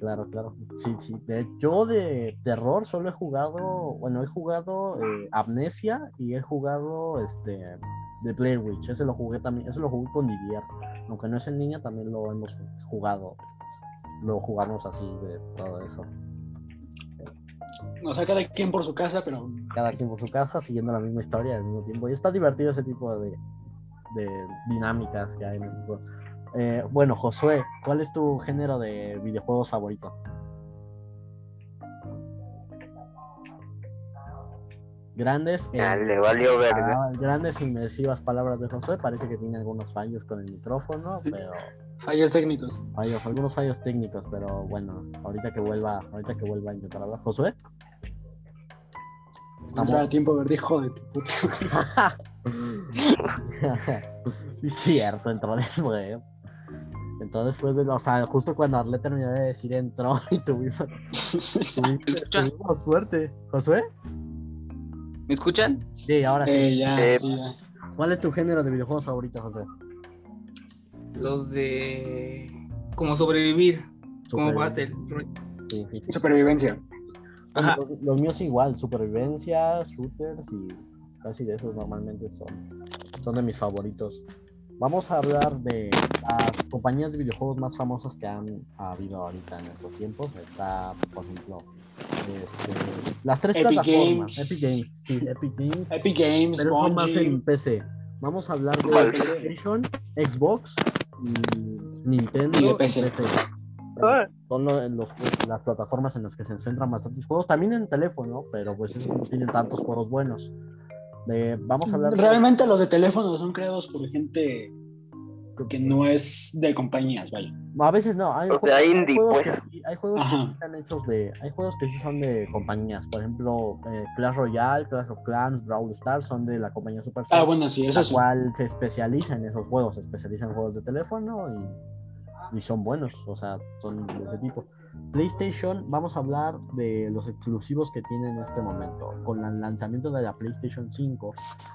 Claro, claro. Sí, sí. De- yo de terror solo he jugado, bueno, he jugado eh, Amnesia y he jugado este The Blair Witch. Ese lo jugué también, ese lo jugué con Didier. Aunque no es en línea, también lo hemos jugado. Lo jugamos así de todo eso. O sea, cada quien por su casa, pero Cada quien por su casa, siguiendo la misma historia al mismo tiempo. Y está divertido ese tipo de, de dinámicas que hay en este juego. Eh, bueno, Josué, ¿cuál es tu género de videojuegos favorito? Grandes, eh, Ya le valió verga. ah, grandes inmersivas palabras de Josué. Parece que tiene algunos fallos con el micrófono, pero fallos técnicos. fallos, algunos fallos técnicos, pero bueno, ahorita que vuelva, ahorita que vuelva a intentar hablar. Josué. Entrar a tiempo verde, hijo de tu puta. Sí, cierto, entró después. Entró después de, o sea, justo cuando Arlet terminó de decir entró y tuvimos, tuvimos suerte. ¿Josué? ¿Me escuchan? Sí, ahora sí. Eh, ya, Eh, sí, ya. ¿Cuál es tu género de videojuegos favorito, José? Los de. Como sobrevivir. Como. Battle. Royale. Sí, sí. Supervivencia. Ajá. Los, los míos igual, supervivencia, shooters y casi de esos normalmente son, son de mis favoritos. vamos a hablar de las compañías de videojuegos más famosas que han habido ahorita en estos tiempos. Está, por ejemplo, este, las tres Epic plataformas. Games. Epic Games, sí, Epic Games. Epic Games, Pero son más Bungie. en PC. Vamos a hablar de Vale. PlayStation, Xbox y Nintendo Y de PC. Ah. Son los- las plataformas en las que se centran bastantes juegos. También en teléfono, pero pues no tienen tantos juegos buenos. De- vamos a hablar de- Realmente los de teléfono son creados por gente que no es de compañías, vaya. A veces no. Hay O sea, juegos- hay indie, pues. que sí- hay juegos que Ajá. sí están hechos de. Hay juegos que sí son de compañías. Por ejemplo, eh, Clash Royale, Clash of Clans, Brawl Stars son de la compañía Supercell. Ah, bueno, sí, eso la sí. cual se especializa en esos juegos, se especializa en juegos de teléfono y, y son buenos, o sea, son de ese tipo. PlayStation, vamos a hablar de los exclusivos que tiene en este momento. Con el lanzamiento de la PlayStation 5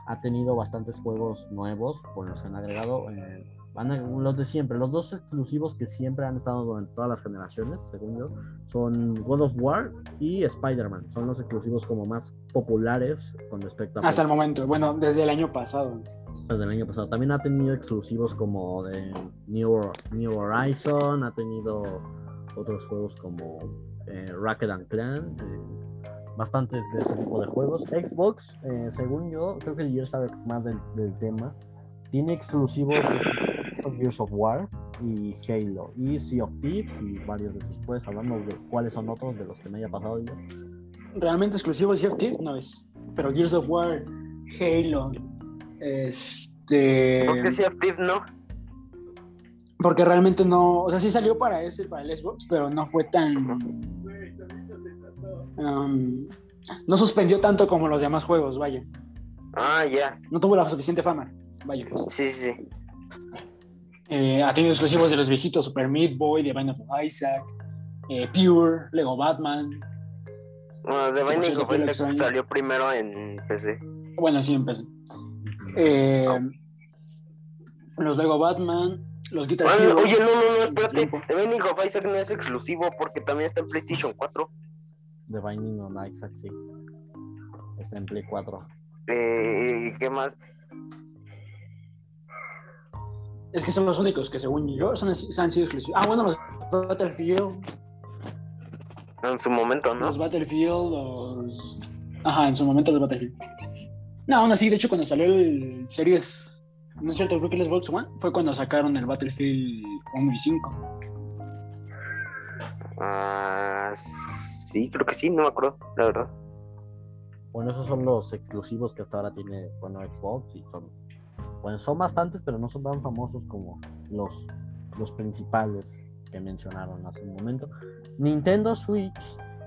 ha tenido bastantes juegos nuevos, por los que han agregado eh, van a- los de siempre. Los dos exclusivos que siempre han estado durante todas las generaciones, según yo, son God of War y Spider-Man. Son los exclusivos como más populares con respecto a Hasta el momento. Bueno, desde el año pasado. desde el año pasado. También ha tenido exclusivos como de New, New Horizon, ha tenido otros juegos como eh, Racket and Clan, eh, bastantes de ese tipo de juegos. Xbox, eh, según yo, creo que Gears sabe más del, del tema, tiene exclusivos Gears of War y Halo, y Sea of Thieves y varios de esos. Puedes hablarnos de cuáles son otros de los que me haya pasado yo. Realmente exclusivo de CFT no es. Pero Gears of War, Halo, este. ¿Por qué Sea of Thieves no? Porque realmente no. O sea, sí salió para ese, para el Xbox, pero no fue tan. um, no suspendió tanto como los demás juegos, vaya. Ah, ya. No tuvo la suficiente fama. Vaya, pues. Sí, sí, sí. Eh, ha tenido exclusivos de los viejitos: Super Meat Boy, The Binding of Isaac, eh, Pure, Lego Batman. Bueno, The Binding of Isaac salió primero en PC. Bueno, sí, empezó. Eh, los Lego Batman, los Guitar Bueno, Hero. oye, no, no, no, en espérate. tiempo. The Binding of Isaac no es exclusivo porque también está en PlayStation 4. The Binding on Isaac, sí. Está en Play 4. Eh, ¿Qué más? Es que son los únicos que, según yo, son, han sido exclusivos. Ah, bueno, los Battlefield. En su momento, ¿no? Los Battlefield, los. Ajá, en su momento los Battlefield. No, aún así, de hecho, cuando salió el Series. No es cierto, creo que el Xbox One fue cuando sacaron el Battlefield 1 y 5. Ah, sí, creo que sí, no me acuerdo, la verdad. Bueno, esos son los exclusivos que hasta ahora tiene bueno, Xbox y son, bueno, son bastantes, pero no son tan famosos como los, los principales que mencionaron hace un momento. Nintendo Switch,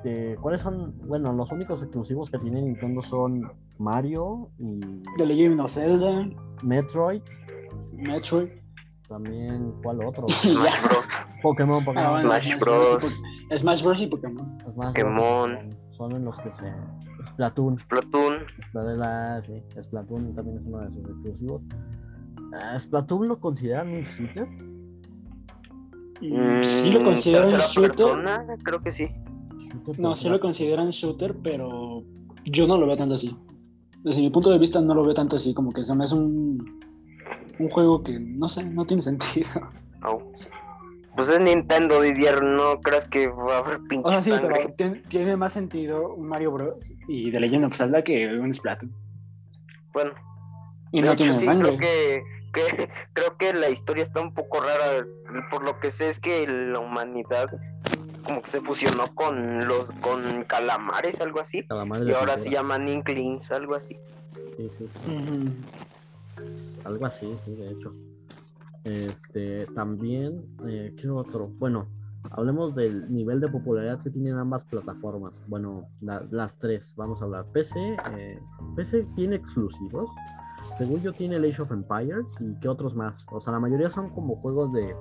eh, ¿cuáles son? Bueno, los únicos exclusivos que tiene Nintendo son Mario y The Legend of Zelda, Metroid, Metroid. también, ¿cuál otro? Smash Bros. Pokémon, Ah, Pokémon. bueno, Smash Bros. y Po- Smash Bros. y Pokémon. Smash Bros. Pokémon. Son en los que se... Splatoon. Splatoon. Splatoon, sí, Splatoon también es uno de sus exclusivos. Ah, ¿Splatoon lo consideran un shooter? Mm, Sí lo consideran shooter. persona, creo que sí. Shooter, No, sí lo consideran shooter, pero yo no lo veo tanto así. Desde mi punto de vista no lo veo tanto así, como que se me hace un, un juego que, no sé, no tiene sentido. Au. Pues es Nintendo, Didier, no creas que va a haber pinche O sea, sí, sangre. pero tien- tiene más sentido un Mario Bros. y The Legend of Zelda que un Splatoon. Bueno, Y de no hecho, tiene sí, sangre. creo que, que creo que la historia está un poco rara. Por lo que sé es que la humanidad como que se fusionó con los con calamares, algo así. Calamar de Y ahora se llaman Inklings, algo así. Sí, sí, algo así, sí, de hecho. Este, también, eh, ¿qué otro? Bueno, hablemos del nivel de popularidad que tienen ambas plataformas. Bueno, la- las tres, vamos a hablar. PC, eh, PC tiene exclusivos. Según yo tiene el Age of Empires y qué otros más. O sea, la mayoría son como juegos de,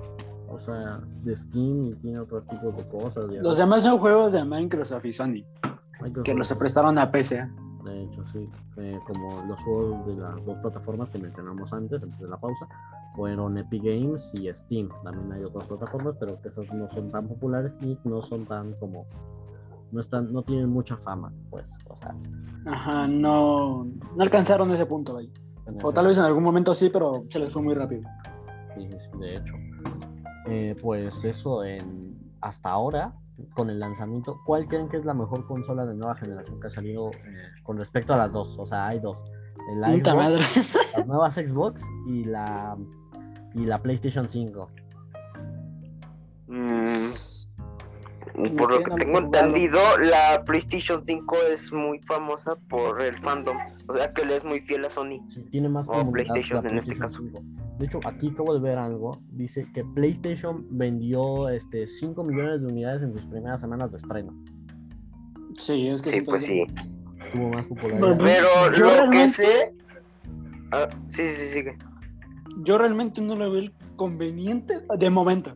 o sea, de Steam y tiene otros tipos de cosas. de- Los demás son juegos de Microsoft y Sony, Microsoft. que los se prestaron a PC. De hecho, sí. Eh, como los juegos de las dos plataformas que mencionamos antes, antes de la pausa, fueron Epic Games y Steam. También hay otras plataformas, pero que esas no son tan populares y no son tan como. No están, no tienen mucha fama, pues. O sea, Ajá, no, no alcanzaron ese punto ahí. O tal vez en algún momento sí, pero se les fue muy rápido. Sí, de hecho. Eh, pues eso, en, hasta ahora, con el lanzamiento, ¿cuál creen que es la mejor consola de nueva generación que ha salido eh, con respecto a las dos? O sea, hay dos. Puta Xbox, madre. las nuevas Xbox y la, y la PlayStation 5. Mm, por lo que tengo entendido, la PlayStation 5 es muy famosa por el fandom. O sea que le es muy fiel a Sony. Sí, tiene más O PlayStation la en este PlayStation 5. De hecho, aquí acabo de ver algo. Dice que PlayStation vendió este, 5 millones de unidades en sus primeras semanas de estreno. Sí, es que Sí, pues sí. Tuvo más popularidad. Pero lo que sé. Ah, sí, sí, sí, sigue. Yo realmente no le veo el conveniente de momento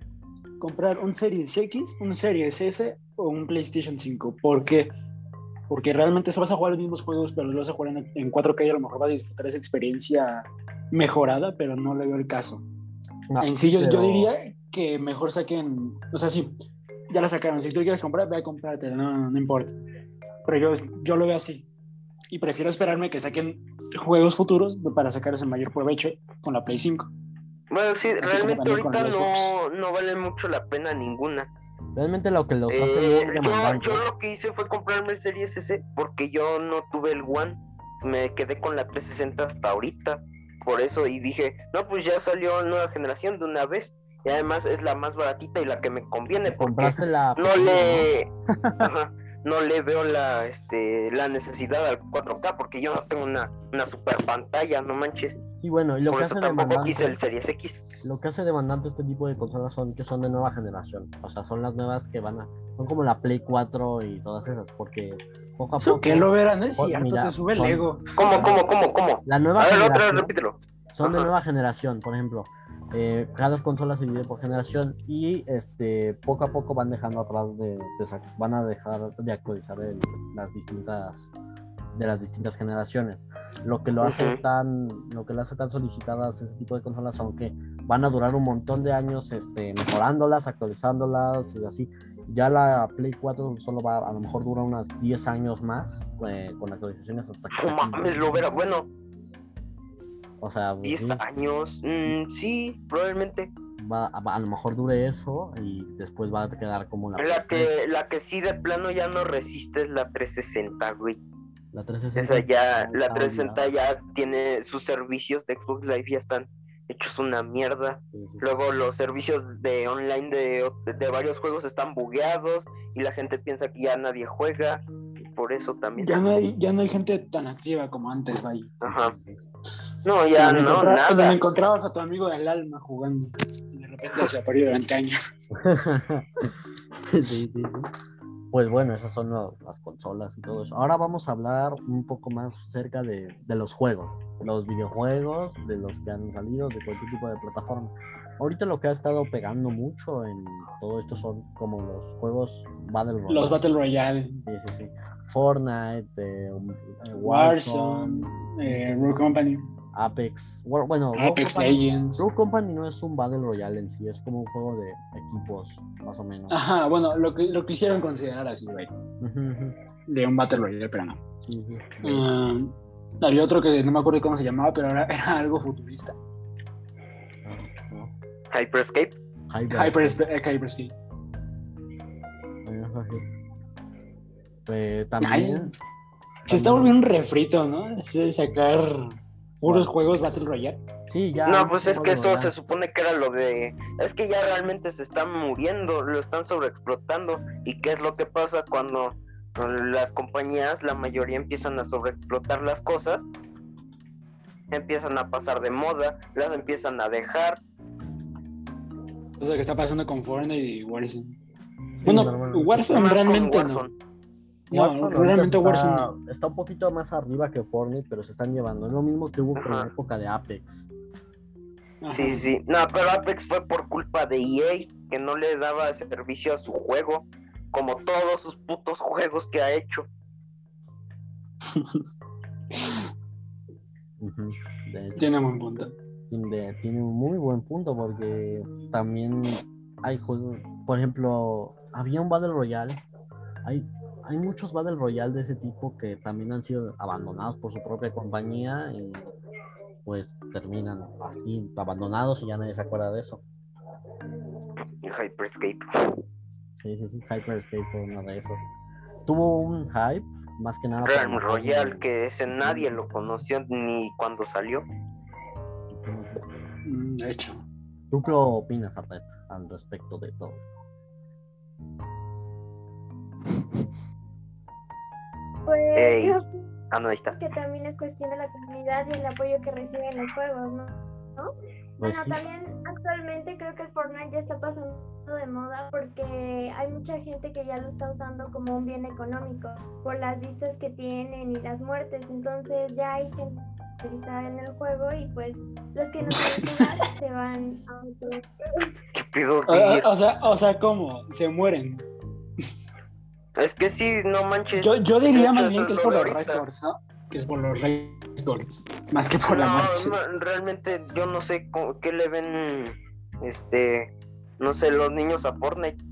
comprar un Series X, un Series S o un PlayStation 5. ¿Por qué? Porque realmente se vas a jugar los mismos juegos, pero los vas a jugar en, en 4K y a lo mejor vas a disfrutar esa experiencia mejorada, pero no le veo el caso. No, en sí, yo, diría que mejor saquen, o sea, sí, ya la sacaron. Si tú quieres comprar, ve a comprártela, no, no importa. Pero yo, yo lo veo así. Y prefiero esperarme que saquen juegos futuros para sacar ese mayor provecho con la Play 5. Bueno, sí, realmente ahorita el no, no vale mucho la pena ninguna. Realmente lo que los hace Eh, muy yo, lo que hice fue comprarme el Series S porque yo no tuve el One. Me quedé con la 360 hasta ahorita. Por eso, y dije, no, pues ya salió nueva generación de una vez. Y además es la más baratita y la que me conviene porque Compraste la. no le ajá, no le veo la este la necesidad al 4K porque yo no tengo una, una super pantalla, no manches. Sí, bueno, y lo Por que hace tampoco quise el Series X. Lo que hace demandante este tipo de consolas son que son de nueva generación. O sea, son las nuevas que van a. Son como la Play 4 y todas esas. Porque poco a poco. que lo verán, es cierto, mira, te sube el son- ego. ¿Cómo, cómo, cómo, cómo? La nueva A ver, otra vez generación repítelo. son de nueva generación, por ejemplo. Eh, cada consola se divide por generación y este poco a poco van dejando atrás de, de van a dejar de actualizar el- las distintas de las distintas generaciones lo que lo hace Ujú. tan lo que lo hace tan solicitadas ese tipo de consolas son que van a durar un montón de años este mejorándolas actualizándolas y así ya la Play 4 solo va a lo mejor dura unas 10 años más eh, con actualizaciones hasta que saquen- mames, lo verá. Bueno, o sea pues, 10 sí. años. mm, sí, probablemente. va, a a lo mejor dure eso y después va a quedar como la, La que, la que sí de plano ya no resiste es la 360, güey. la 360. Esa ya, la 360 olvidada. ya tiene sus servicios de Xbox Live ya están hechos una mierda. Sí, sí, sí. Luego los servicios de online de, de varios juegos están bugueados y la gente piensa que ya nadie juega. y por eso también. Ya no, hay, ya no hay gente tan activa como antes, vaya. Ajá. No, ya no, nada. encontrabas a tu amigo del alma jugando. Y de repente se ha perdido durante años. sí, sí, sí. Pues bueno, esas son lo- las consolas y todo eso. Ahora vamos a hablar un poco más acerca de, de los juegos, los videojuegos, de los que han salido, de cualquier tipo de plataforma. Ahorita lo que ha estado pegando mucho en todo esto son como los juegos Battle Royale. Los Battle Royale, Sí, sí, sí. Fortnite, eh, eh, Warzone, eh, Rogue Company, Apex. Bueno, Rogue Apex Company- Legends. Rogue Company no es un Battle Royale en sí, es como un juego de equipos, más o menos. Ajá, bueno, lo que, lo quisieron considerar así, güey. De un Battle Royale, pero no. Sí, sí. Mm, había otro que no me acuerdo cómo se llamaba, pero era, era algo futurista. Ah. Hyperscape. Hyper- Hyper, eh, Hyperscape. Eh, también. Se está volviendo un refrito, ¿no? Es de sacar puros ¿Cuál? juegos Battle Royale. Sí, ya. No, pues es que eso se supone que era lo de... Es que ya realmente se está muriendo, lo están sobreexplotando. ¿Y qué es lo que pasa cuando las compañías, la mayoría empiezan a sobreexplotar las cosas? Empiezan a pasar de moda, las empiezan a dejar. O sea, que está pasando con Fortnite y Warzone. Sí, Bueno. Warzone realmente no. Warzone. No, Realmente está, está un poquito más arriba que Fortnite, pero se están llevando. Es lo mismo que hubo en la época de Apex. Ajá. Sí, sí. No, pero Apex fue por culpa de EA, que no le daba servicio a su juego, como todos sus putos juegos que ha hecho. De hecho. Tiene buen punto. tiene, tiene un muy buen punto porque también hay juegos, por ejemplo, había un Battle Royale, hay, hay muchos Battle Royale de ese tipo que también han sido abandonados por su propia compañía y, pues terminan así abandonados y ya nadie se acuerda de eso. Hyperscape. Sí, sí, sí, Hyperscape fue uno de esos. Tuvo un hype, más que nada. Realm Royale, que ese nadie lo conoció ni cuando salió. Mm, De hecho. ¿Tú qué opinas, Arlet, al respecto de todo? Pues Ey. yo Ah, no, ahí está. que también es cuestión de la comunidad y el apoyo que reciben los juegos, ¿no? Pues Bueno, sí, también actualmente creo que el Fortnite ya está pasando de moda porque hay mucha gente que ya lo está usando como un bien económico por las vistas que tienen y las muertes. Entonces ya hay gente interesada en el juego y pues los que no se van a otros. ¿Qué pido? Ah, ah, o, sea, o sea, ¿cómo? Se mueren. Es que sí, no manches. Yo, yo diría más bien que es por los records, ¿no? Que es por los records. Más que por la No, marcha. no, realmente yo no sé cómo- qué le ven, este, no sé, los niños a Fortnite.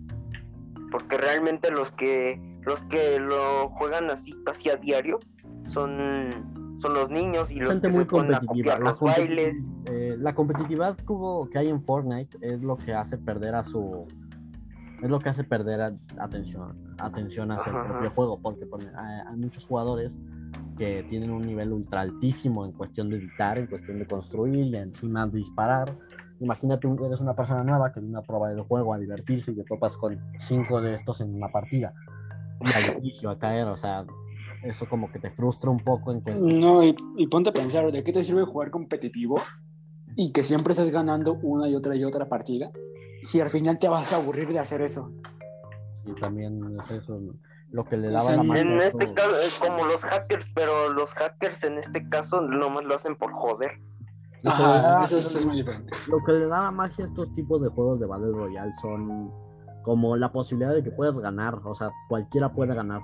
Porque realmente los que los que lo juegan así casi a diario son, son los niños y los gente que muy se ponen a copiar La, los bailes. eh, la competitividad que, hubo- que hay en Fortnite es lo que hace perder a su. Es lo que hace perder a- atención, atención hacia el Ajá, propio ajá. juego, porque pone- hay, hay muchos jugadores que tienen un nivel ultra altísimo en cuestión de editar, en cuestión de construir y encima disparar. Imagínate, eres una persona nueva que viene a probar el juego, a divertirse y te topas con cinco de estos en una partida. Y a caer, o sea, eso como que te frustra un poco en cuestión. No, y, y ponte a pensar, ¿de qué te sirve jugar competitivo y que siempre estés ganando una y otra y otra partida? Si al final te vas a aburrir de hacer eso. Y también es eso lo que le O daba sea, la mano. En a este todo. caso, es como los hackers, pero los hackers en este caso nomás lo hacen por joder. Lo que, le Ajá, da, eso es muy diferente. lo que le da la magia a estos tipos de juegos de Battle Royale son como la posibilidad de que puedas ganar, o sea, cualquiera puede ganar.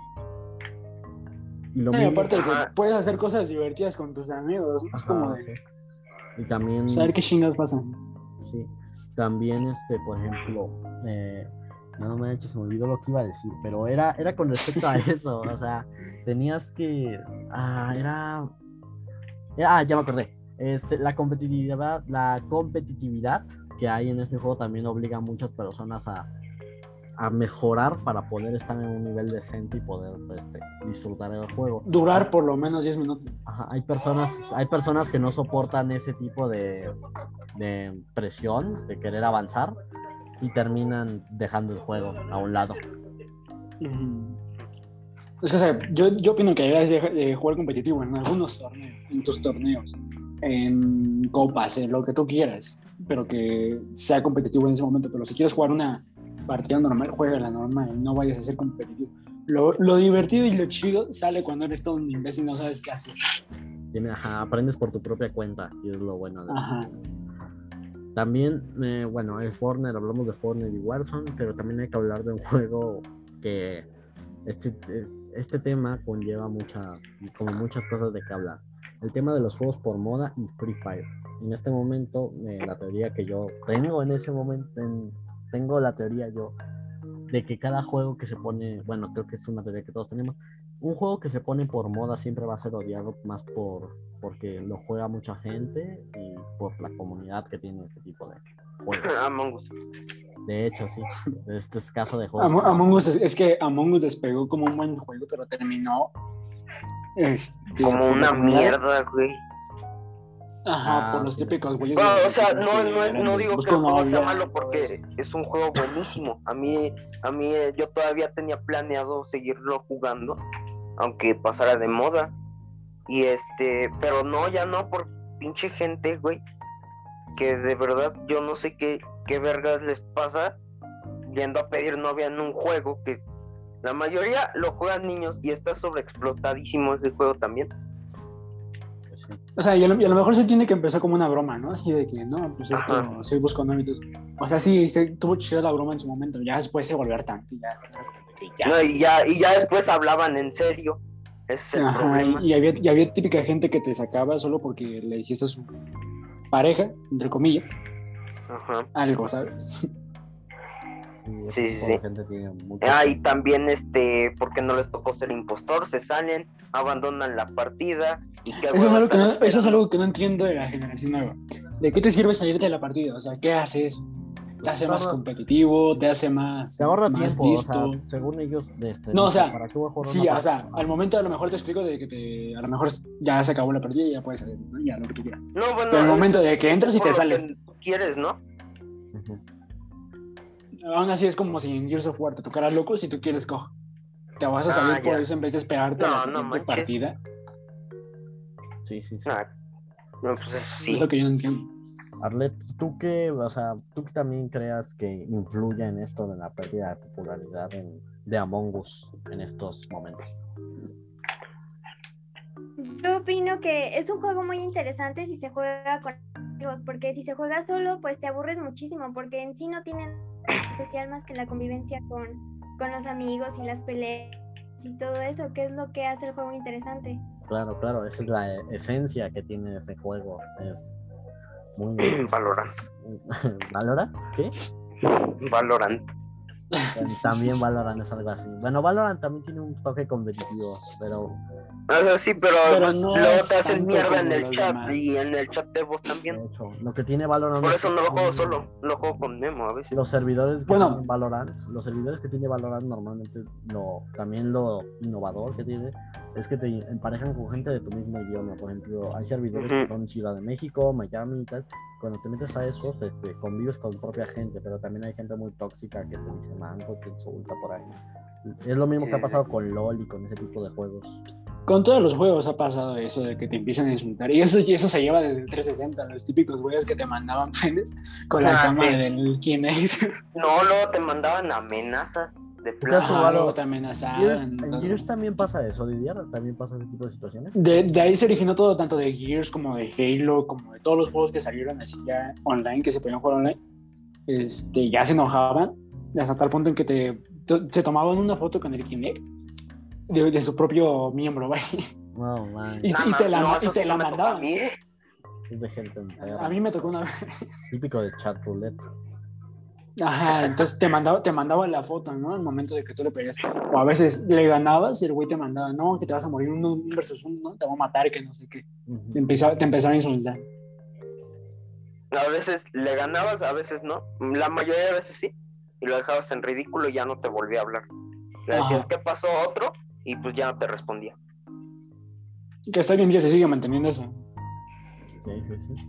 Y lo mismo- aparte de que puedes hacer cosas divertidas con tus amigos, es como de sí. Y también, saber qué chingas pasan. sí, también, este, por ejemplo, eh, no me se me olvidó lo que iba a decir, pero era, era con respecto a eso, o sea, tenías que, ah, era, era- ah, ya me acordé, este, la competitividad, la competitividad que hay en este juego también obliga a muchas personas a, a mejorar para poder estar en un nivel decente y poder este, disfrutar del juego. Durar por lo menos 10 minutos. Ajá, hay personas, hay personas que no soportan ese tipo de, de presión, de querer avanzar, y terminan dejando el juego a un lado. Es que, o sea, yo, yo opino que deberías de, de jugar competitivo en algunos torneos, en tus torneos, en copas, en lo que tú quieras, pero que sea competitivo en ese momento. Pero si quieres jugar una partida normal, juega la normal, no vayas a ser competitivo. Lo, lo divertido y lo chido sale cuando eres todo un imbécil y no sabes qué hacer. Ajá, aprendes por tu propia cuenta, y es lo bueno de eso. Ajá. También, eh, bueno, el Fortnite, hablamos de Fortnite y Warzone, pero también hay que hablar de un juego que este, este tema conlleva muchas, como muchas cosas de que hablar. El tema de los juegos por moda y Free Fire. En este momento, eh, la teoría que yo tengo en ese momento, en- tengo la teoría yo de que cada juego que se pone, bueno, creo que es una teoría que todos tenemos, un juego que se pone por moda siempre va a ser odiado más por porque lo juega mucha gente y por la comunidad que tiene este tipo de juegos. Among Us. De hecho, sí, este es caso de juegos. Amo- Among Us es, es que Among Us despegó como un buen juego, pero terminó. este, Como una mierda, güey. Ajá, Ah, por los típicos güeyes. Bueno, o sea, no, no, es, no digo que busco el juego sea malo porque eso. es un juego buenísimo. A mí, a mí eh, yo todavía tenía planeado seguirlo jugando, aunque pasara de moda. Y este, pero no, ya no, por pinche gente, güey. Que de verdad yo no sé qué, qué vergas les pasa yendo a pedir novia en un juego que la mayoría lo juegan niños y está sobreexplotadísimo ese juego también. O sea, y a, lo, y a lo mejor se tiene que empezar como una broma, ¿no? Así de que, no, pues esto, Ajá. sí, busco novios. O sea, sí, sí, tuvo chida la broma en su momento, ya después se volvió tanto, ya. ya. No, y ya, y ya después hablaban en serio. Ese es el Ajá, problema. y, y había, y había típica gente que te sacaba solo porque le hiciste a su pareja, entre comillas, Ajá. Algo, ¿sabes? Sí, Sí, sí, de sí. gente tiene mucho- Ah, y también este, porque no les tocó ser impostor, se salen, abandonan la partida Y qué Eso es, algo que no, eso es algo que no entiendo de la generación nueva. ¿De qué te sirve salirte de la partida? O sea, ¿qué haces? ¿Te hace más competitivo? ¿Te hace más, Se ahorra más tiempo, listo? o sea, según ellos, de este, No, o sea, ¿para qué voy a jugar Sí, o sea, al momento a lo mejor te explico de que te, a lo mejor ya se acabó la partida y ya puedes salir, ¿no? Ya lo que tú quieras. No, bueno. Pero al momento de que entras y te sales, quieres, ¿no? Ujú. Aún así es como si en Gears of War te tocara loco si tú quieres cojo. Te vas a Ah, salir por eso en vez de esperarte a No, la no siguiente partida. Sí, sí, sí. Nah, No, pues eso Es sí. lo que yo no entiendo. Arlet, ¿tú qué, o sea, tú que también creas que influye en esto de la pérdida de popularidad en- de Among Us en estos momentos? Yo opino que es un juego muy interesante si se juega con amigos, porque si se juega solo, pues te aburres muchísimo, porque en sí no tienen especial más que la convivencia con, con los amigos y las peleas y todo eso, que es lo que hace el juego interesante. Claro, claro, esa es la e- esencia que tiene ese juego. Es muy. Valorant. ¿Valorant? ¿Qué? Valorant. También Valorant es algo así. Bueno, Valorant también tiene un toque competitivo, pero O sea, sí, pero, Pero pues, no luego te hacen mierda en el chat demás. y en el chat de voz de también. hecho, lo que tiene Valorant. Por es eso que no lo juego solo, lo juego con Memo a veces. Los servidores que Bueno. tienen Valorant, los servidores que tiene Valorant normalmente lo también lo innovador que tiene es que te emparejan con gente de tu mismo idioma. Por ejemplo, hay servidores que son Ciudad de México, Miami y tal. Cuando te metes a esos, este, convives con propia gente, pero también hay gente muy tóxica que te dice mango, te insulta por ahí. Es lo mismo que ha Sí. pasado con LOL y con ese tipo de juegos. Con todos los juegos ha pasado eso de que te empiezan a insultar. Y eso, y eso se lleva desde el 360, los típicos güeyes que te mandaban penes con la Ah, cámara sí. del Kinect. No, luego te mandaban amenazas de ¿Tú has plano. jugado? luego te Gears- amenazaban. en entonces- Gears también pasa eso, Didier, también pasa ese tipo de situaciones. De, de ahí se originó todo, tanto de Gears como de Halo, como de todos los juegos que salieron así ya online, que se podían jugar online. Este, ya se enojaban, hasta el punto en que te, se tomaban una foto con el Kinect de, de su propio miembro. No, man, Y, Nah, y te la, no, y te sí la mandaban. a mí. es de gente entera. A mí me tocó una vez. Típico de chat roulette. Ajá, entonces te mandaba, te mandaba la foto, ¿no? Al momento de que tú le peleas. O a veces le ganabas y el güey te mandaba, no, que te vas a morir uno un versus uno, te va a matar, que no sé qué. Te empezaba, te empezaba a insultar. A veces le ganabas, a veces no. La mayoría de veces sí. Y lo dejabas en ridículo y ya no te volvía a hablar. Le decías, Ajá. ¿qué pasó otro? Y pues ya no te respondía. Que hasta hoy en día se sigue manteniendo eso. Sí, sí, sí.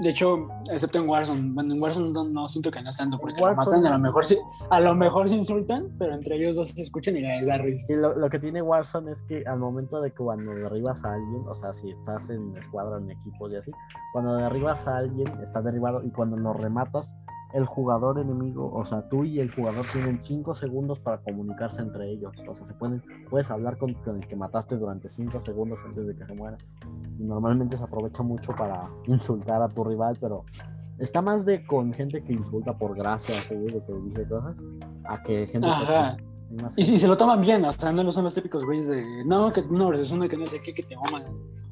De hecho, excepto en Warzone. Bueno, en Warzone no, no siento que no es tanto porque lo matan, a lo mejor sí, a lo mejor se insultan, pero entre ellos dos se escuchan y les da risa. Y lo, lo que tiene Warzone es que al momento de que cuando derribas a alguien, o sea, si estás en escuadra, en equipos y así, cuando derribas a alguien, estás derribado y cuando lo rematas, el jugador enemigo, o sea, tú y el jugador tienen 5 segundos para comunicarse entre ellos. O sea, se pueden, puedes hablar con, con el que mataste durante 5 segundos antes de que se muera. Y normalmente se aprovecha mucho para insultar a tu rival, pero está más de con gente que insulta por gracia, así, de que dice cosas, a que gente Ajá. más Y, y se lo toman bien, o sea, no son los típicos güeyes de, no, que no versus uno que no sé qué, que te aman.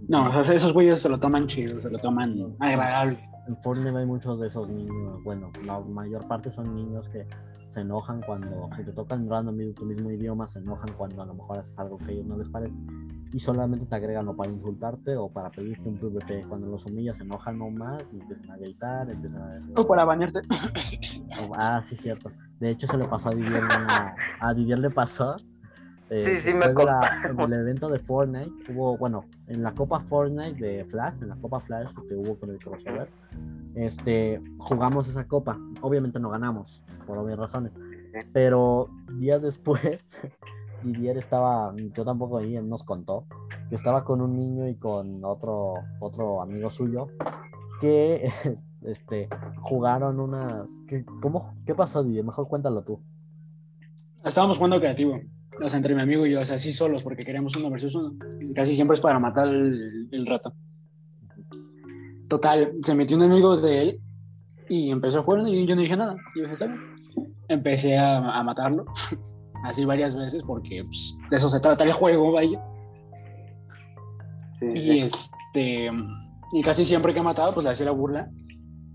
No, o sea, esos güeyes se lo toman chido, se lo toman agradable. En Fortnite hay muchos de esos niños, bueno, la mayor parte son niños que se enojan cuando, si te tocan random tu mismo idioma, se enojan cuando a lo mejor haces algo que a ellos no les parece y solamente te agregan o para insultarte o para pedirte un PvP. Cuando los humillas se enojan no más y empiezan a gritar, empiezan a decir... O para bañarte. Ah, sí, cierto. De hecho, se le pasó a Didier. una- A Didier le pasó. Eh, Sí, sí me contaron. En el evento de Fortnite, hubo, bueno, en la Copa Fortnite de Flash, en la Copa Flash que hubo con el crossover, este, jugamos esa copa. Obviamente no ganamos, por obvias razones. Pero días después, Didier estaba, yo tampoco ahí, él nos contó, que estaba con un niño y con otro, otro amigo suyo, que este, jugaron unas... ¿qué, ¿Cómo? ¿Qué pasó, Didier? Mejor cuéntalo tú. Estábamos jugando creativo, o sea, entre mi amigo y yo, o sea, así solos, porque queríamos uno versus uno. Casi siempre es para matar el, el rato. Total, se metió un amigo de él y empezó a jugar y yo no dije nada. Y dije. Empecé a, a matarlo, así varias veces, porque pues, de eso se trata el juego, vaya. Sí, Y sí. este, y casi siempre que mataba, pues le hacía la burla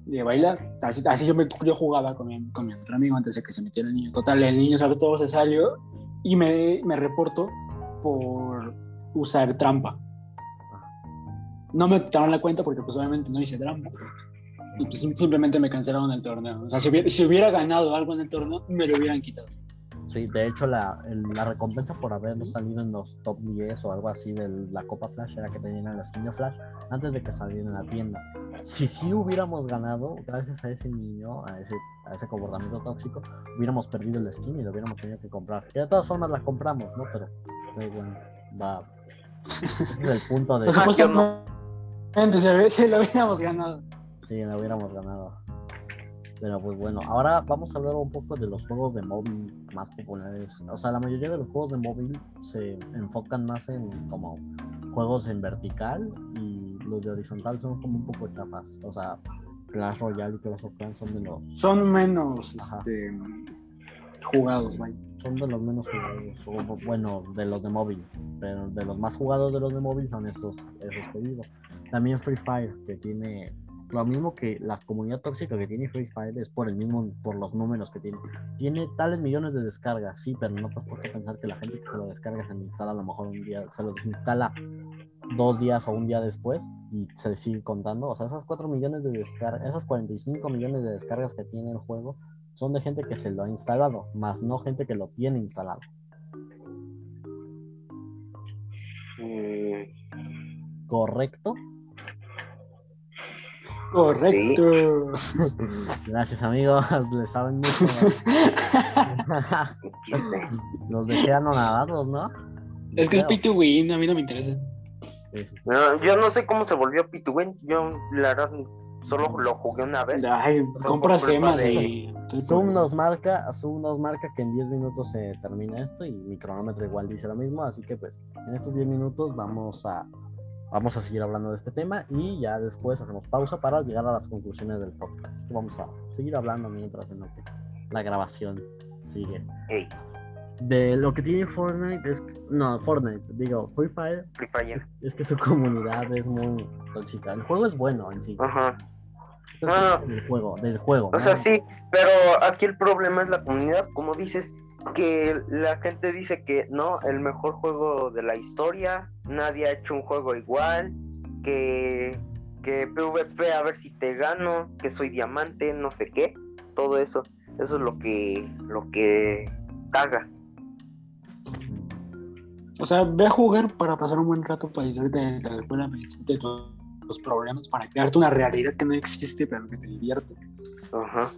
de bailar. Así, así yo, me, yo jugaba con mi, con mi otro amigo antes de que se metiera el niño. Total, el niño sobre todo se salió y me, me reportó por usar trampa. no me quitaron la cuenta porque pues obviamente no hice drama. Y pues sim- simplemente me cancelaron el torneo. O sea, si hubiera, si hubiera ganado algo en el torneo, me lo hubieran quitado. Sí, de hecho la, el- la recompensa por haber salido en los top 10 o algo así de la Copa Flash era que te dieran la skin de Flash antes de que saliera en la tienda. Si sí hubiéramos ganado, gracias a ese niño, a ese, a ese comportamiento tóxico, hubiéramos perdido el skin y lo hubiéramos tenido que comprar. Que de todas formas la compramos, ¿no? Pero, pero bueno, va. Es el punto de... Por Ah, yo supuestamente, si, lo hubiéramos ganado. Sí, la hubiéramos ganado. Pero pues bueno, ahora vamos a hablar un poco de los juegos de móvil más populares. O sea, la mayoría de los juegos de móvil se enfocan más en como juegos en vertical y los de horizontal son como un poco chafas. O sea, Clash Royale y Clash of Clans son de los, Son menos Ajá. este, jugados, vaya. son de los menos jugados. o, bueno, de los de móvil. Pero de los más jugados de los de móvil son esos, esos que digo. También Free Fire, que tiene lo mismo que la comunidad tóxica que tiene Free Fire es por el mismo, por los números que tiene. Tiene tales millones de descargas, sí, pero no te has puesto a pensar que la gente que se lo descarga se lo instala a lo mejor un día, se lo desinstala dos días o un día después y se sigue contando. O sea, esas 4 millones de descargas, esas 45 millones de descargas que tiene el juego son de gente que se lo ha instalado, más no gente que lo tiene instalado. Mm, ¿Correcto? Correcto. Gracias amigos, le saben mucho. Los dejé anonadados, ¿no? es que es Creo. pay to win, a mí no me interesa. No, yo no sé cómo se volvió P2Win. Yo, la verdad, solo lo jugué una vez. Ay, compras gemas de- y. Zoom pues, nos marca, Zoom nos marca que en 10 minutos se termina esto y mi cronómetro igual dice lo mismo, así que pues en estos 10 minutos vamos a vamos a seguir hablando de este tema y ya después hacemos pausa para llegar a las conclusiones del podcast. Vamos a seguir hablando mientras en lo que la grabación sigue. De lo que tiene Fortnite es no, Fortnite, digo, Free Fire Free Fire. es, es que su comunidad es muy tóxica. El juego es bueno en sí. Ajá. Ah. del juego, del juego. O sea, sí, pero aquí el problema es la comunidad, como dices, que la gente dice que no, el mejor juego de la historia, nadie ha hecho un juego igual, que, que PvP a ver si te gano, que soy diamante, no sé qué, todo eso, eso es lo que, lo que caga. O sea, ve a jugar para pasar un buen rato para distraerte de la escuela, de tus los problemas, para crearte una realidad que no existe, pero que te divierte. Ajá.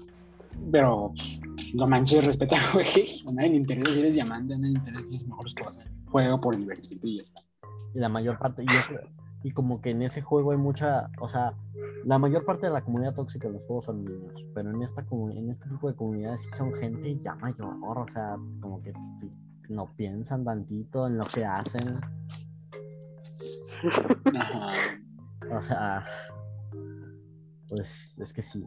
Pero pues, no manches, respeta, güey. A nadie le interesa si eres diamante, a nadie le interesa si eres mejor que vas a Juega por divertirte y ya está. Y la mayor parte y, como que en ese juego hay mucha o sea la mayor parte de la comunidad tóxica de los juegos son niños pero en esta en este tipo de comunidades sí son gente ya mayor o sea como que sí, no piensan tantito en lo que hacen. O sea pues es que sí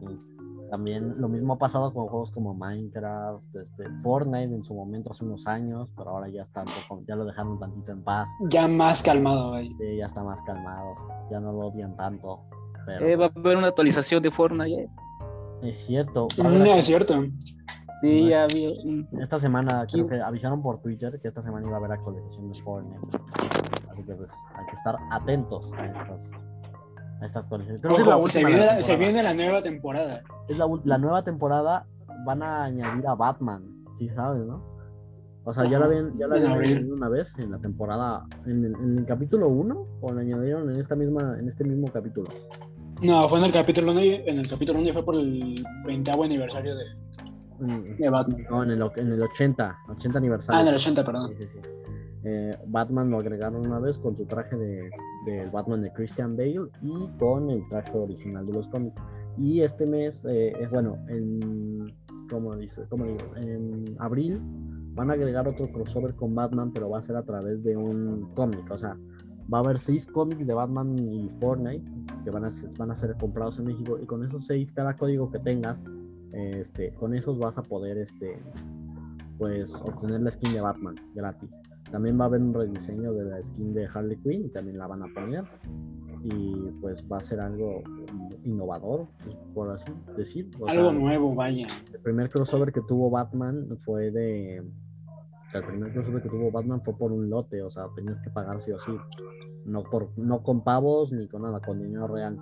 también lo mismo ha pasado con juegos como Minecraft este, Fortnite en su momento hace unos años pero ahora ya está un poco- ya lo dejaron tantito en paz Ya más calmado, güey. Sí, ya está más calmados, ya no lo odian tanto. Pero Eh, va a haber una actualización de Fortnite. eh. es cierto. No, es cierto. Sí, No, ya vi. mm. Esta semana creo que avisaron por Twitter que esta semana iba a haber actualización de Fortnite. Así que pues hay que estar atentos a estas, a esta actualización. Creo que es la Ojo, se, viene la se viene la nueva temporada. Es la, la nueva temporada, van a añadir a Batman, sí sabes, ¿no? O sea, ya la habían, ya la habían añadido una vez en la temporada, en el, en el capítulo 1, o la añadieron en esta misma, en este mismo capítulo. No, fue en el capítulo 1 en el capítulo 1 y fue por el 20 aniversario de, Mm, de Batman. No, en el, en el 80, 80 aniversario. Ah, en el 80, perdón. Sí, sí, sí. Eh, Batman lo agregaron una vez con su traje de, del Batman de Christian Bale y con el traje original de los cómics. Y este mes, eh, es bueno, en, ¿cómo dice? ¿Cómo digo? En abril van a agregar otro crossover con Batman, pero va a ser a través de un cómic. O sea, va a haber seis cómics de Batman y Fortnite que van a ser, van a ser comprados en México. Y con esos seis, cada código que tengas, eh, este, con esos vas a poder, este, pues, obtener la skin de Batman gratis. También va a haber un rediseño de la skin de Harley Quinn y también la van a poner. Y pues va a ser algo innovador, pues, por así decir. O Algo sea, nuevo, vaya. el primer crossover que tuvo Batman fue de el primer crossover que tuvo Batman fue por un lote, o sea, tenías que pagar sí o sí. No, por, no con pavos ni con nada, con dinero real.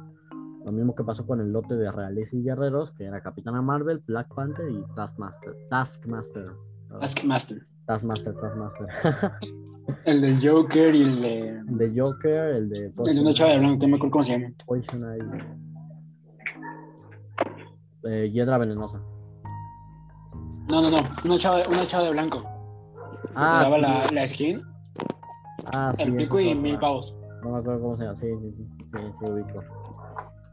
Lo mismo que pasó con el lote de Reales y Guerreros, que era Capitana Marvel, Black Panther y Taskmaster. Taskmaster. Taskmaster. Taskmaster, Taskmaster. El de Joker y el de. el de Joker, el de El de una chava de blanco, no me acuerdo cómo se llama. Poison Ivy. Eh, Hiedra venenosa. No, no, no. Una chava, una chava de blanco. Ah, sí. la, la skin, Ah, sí, el pico y mil pavos. No me acuerdo cómo se llama. Sí, sí, sí. Sí, sí, ubico.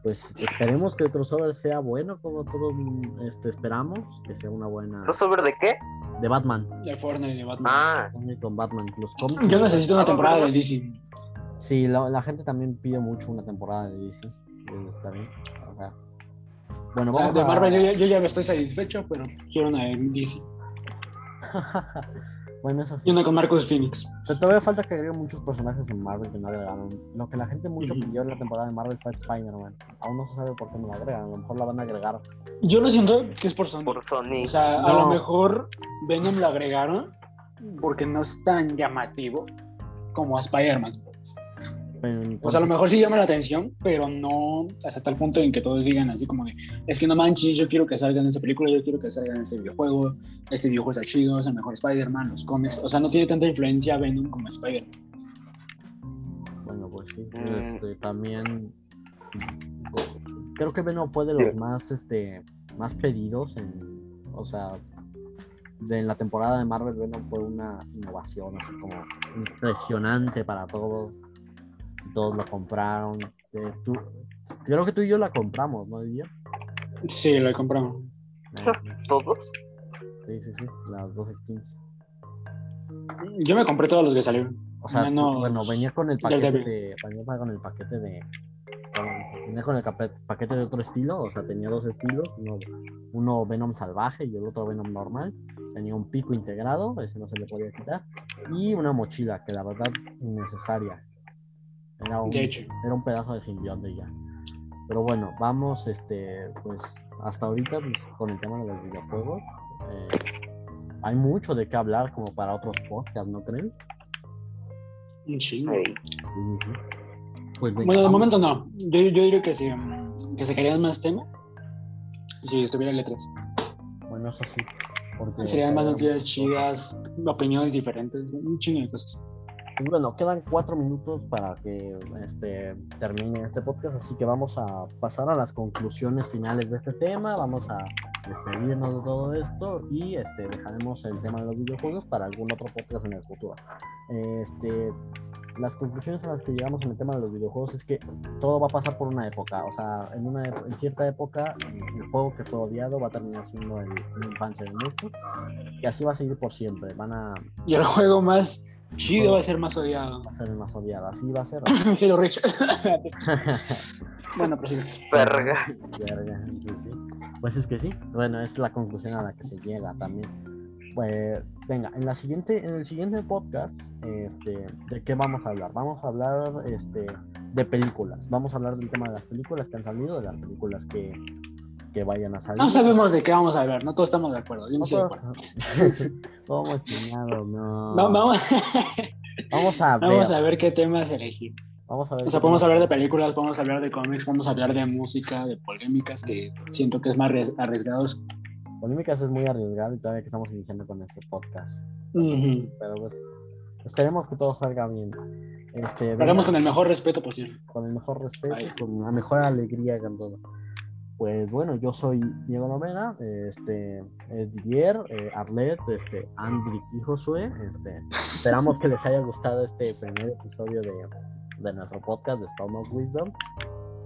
Pues esperemos que el crossover sea bueno, como todos mm, este, esperamos, que sea una buena. ¿Crossover de qué? De Batman. De Fortnite y de Batman. Ah, Con Batman. Los cómics. Yo necesito una temporada de DC. Sí, la, la gente también pide mucho una temporada de DC. Está bien. O sea. Bueno, O sea, vamos de a- Marvel yo, ya- yo ya estoy satisfecho, pero quiero una de DC. bueno, eso sí. Y una con Marcus Phoenix. Pero todavía falta que agreguen muchos personajes en Marvel que no agregaron. Lo que la gente mucho Ujú. pidió en la temporada de Marvel fue Spider-Man. Aún no se sabe por qué no la agregan. A lo mejor la van a agregar. Yo lo siento que es por Sony. por Sony. O sea, a lo mejor Venom lo agregaron porque no es tan llamativo como a Spider-Man. Pero O sea, a lo mejor sí llama la atención, pero no hasta tal punto en que todos digan así como de, es que no manches, yo quiero que salga en esta película, yo quiero que salga en este videojuego, este videojuego está chido, es el mejor Spider-Man, los cómics, o sea, no tiene tanta influencia Venom como Spider-Man. Bueno, pues sí. Mm. Este, también creo que Venom fue de los más este más pedidos en o sea de la temporada de Marvel Venom fue una innovación así como impresionante para todos todos lo compraron Eh, tú- creo que tú y yo la compramos no Didier? Sí, lo compramos. ¿Todos? sí sí sí las dos skins Yo me compré todos los que salieron. O sea, tú- Menos bueno, venía con el paquete de. Venía con el paquete de. venía con el paquete de otro estilo, o sea, tenía dos estilos, uno, uno Venom salvaje y el otro Venom normal. Tenía un pico integrado, ese no se le podía quitar, y una mochila, que la verdad, innecesaria. Era un, De hecho. era un pedazo de simbionte ya. Pero bueno, vamos, este, pues, hasta ahorita, pues, con el tema de los videojuegos. eh, hay mucho de qué hablar como para otros podcasts, ¿no creen? Un chingo. Pues venga, Bueno, de vamos. momento no. Yo, yo diría que sí, que sacarían más tema si estuviera letras. Bueno, eso sí. Porque Serían más noticias chidas, opiniones diferentes, un chingo de cosas. Pues Bueno, quedan cuatro minutos para que este, termine este podcast, así que vamos a pasar a las conclusiones finales de este tema. Vamos a despedirnos de todo esto y este, dejaremos el tema de los videojuegos para algún otro podcast en el futuro. Este, las conclusiones a las que llegamos en el tema de los videojuegos es que todo va a pasar por una época. O sea, en, una, en cierta época, el juego que fue odiado va a terminar siendo el, infancia de muchos. Y así va a seguir por siempre. Van a, Y el juego más chido va a ser más odiado. va a ser más odiado. Así va a ser. Halo Reach. bueno, pues sí. Verga. Verga, sí, sí. Pues es que sí. Bueno, es la conclusión a la que se llega también. Pues, venga, en la siguiente, en el siguiente podcast, este, ¿de qué vamos a hablar? Vamos a hablar, este, de películas. Vamos a hablar del tema de las películas que han salido, de las películas que, que vayan a salir. No sabemos de qué vamos a hablar, no todos estamos de acuerdo. Yo no No estoy de acuerdo. ¿Cómo chingado? No. Va- Vamos, Vamos a ver. vamos a ver qué temas elegir. Vamos a ver. O sea, podemos hablar de películas, podemos hablar de cómics, podemos hablar de música, de polémicas, que siento que es más arries- arriesgados. Polémicas es muy arriesgado y todavía que estamos iniciando con este podcast. Ujú. Pero pues, esperemos que todo salga bien. Este, venga. con el mejor respeto posible. con el mejor respeto, Ahí. con la mejor alegría con todo. Pues bueno, yo soy Diego Nomena, este, es Didier, eh, Arlet, este, Andrick y Josué. Este, esperamos que les haya gustado este primer episodio de, de nuestro podcast de Storm of Wisdom.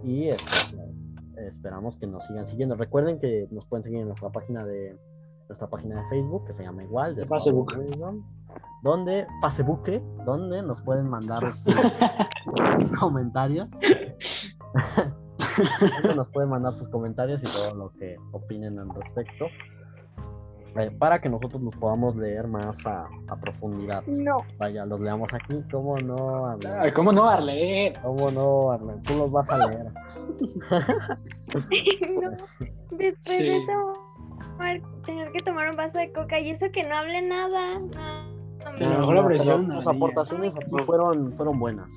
Y este, esperamos que nos sigan siguiendo. Recuerden que nos pueden seguir en nuestra página de nuestra página de Facebook, que se llama igual, de Facebook. Wisdom, donde, Facebook, donde nos pueden mandar sus comentarios. Nos pueden mandar sus comentarios y todo lo que opinen al respecto. eh, para que nosotros los podamos leer más a, a profundidad. No. Vaya, los leamos aquí. ¿Cómo no, Arlen? ¿Cómo no, Arlet? ¿Cómo no, Arlen? Tú los vas a leer. no. Después Sí. de tomar, tener que tomar un vaso de coca y eso que no hable nada. No. A lo mejor la pero presión, Tus no, aportaciones aquí fueron, fueron buenas.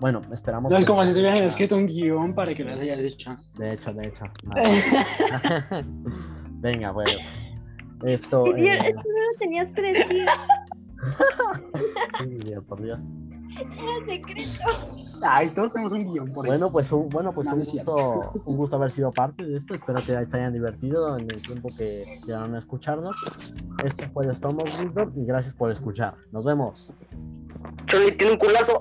Bueno, esperamos. No es que- como si te hubieran escrito un guion para que las hayas hecho. De hecho, de hecho. Venga, bueno. Esto. Sí, tío, eh, eso no lo tenías que decir, sí, Dios, por Dios. era secreto. Ay, todos tenemos un guion por. Bueno, pues un, bueno, pues No, un, gusto, un gusto haber sido parte de esto. Espero que se hayan divertido en el tiempo que llegaron a escucharnos. Esto fue el Wisdom y gracias por escuchar. Nos vemos. Choli tiene un culazo.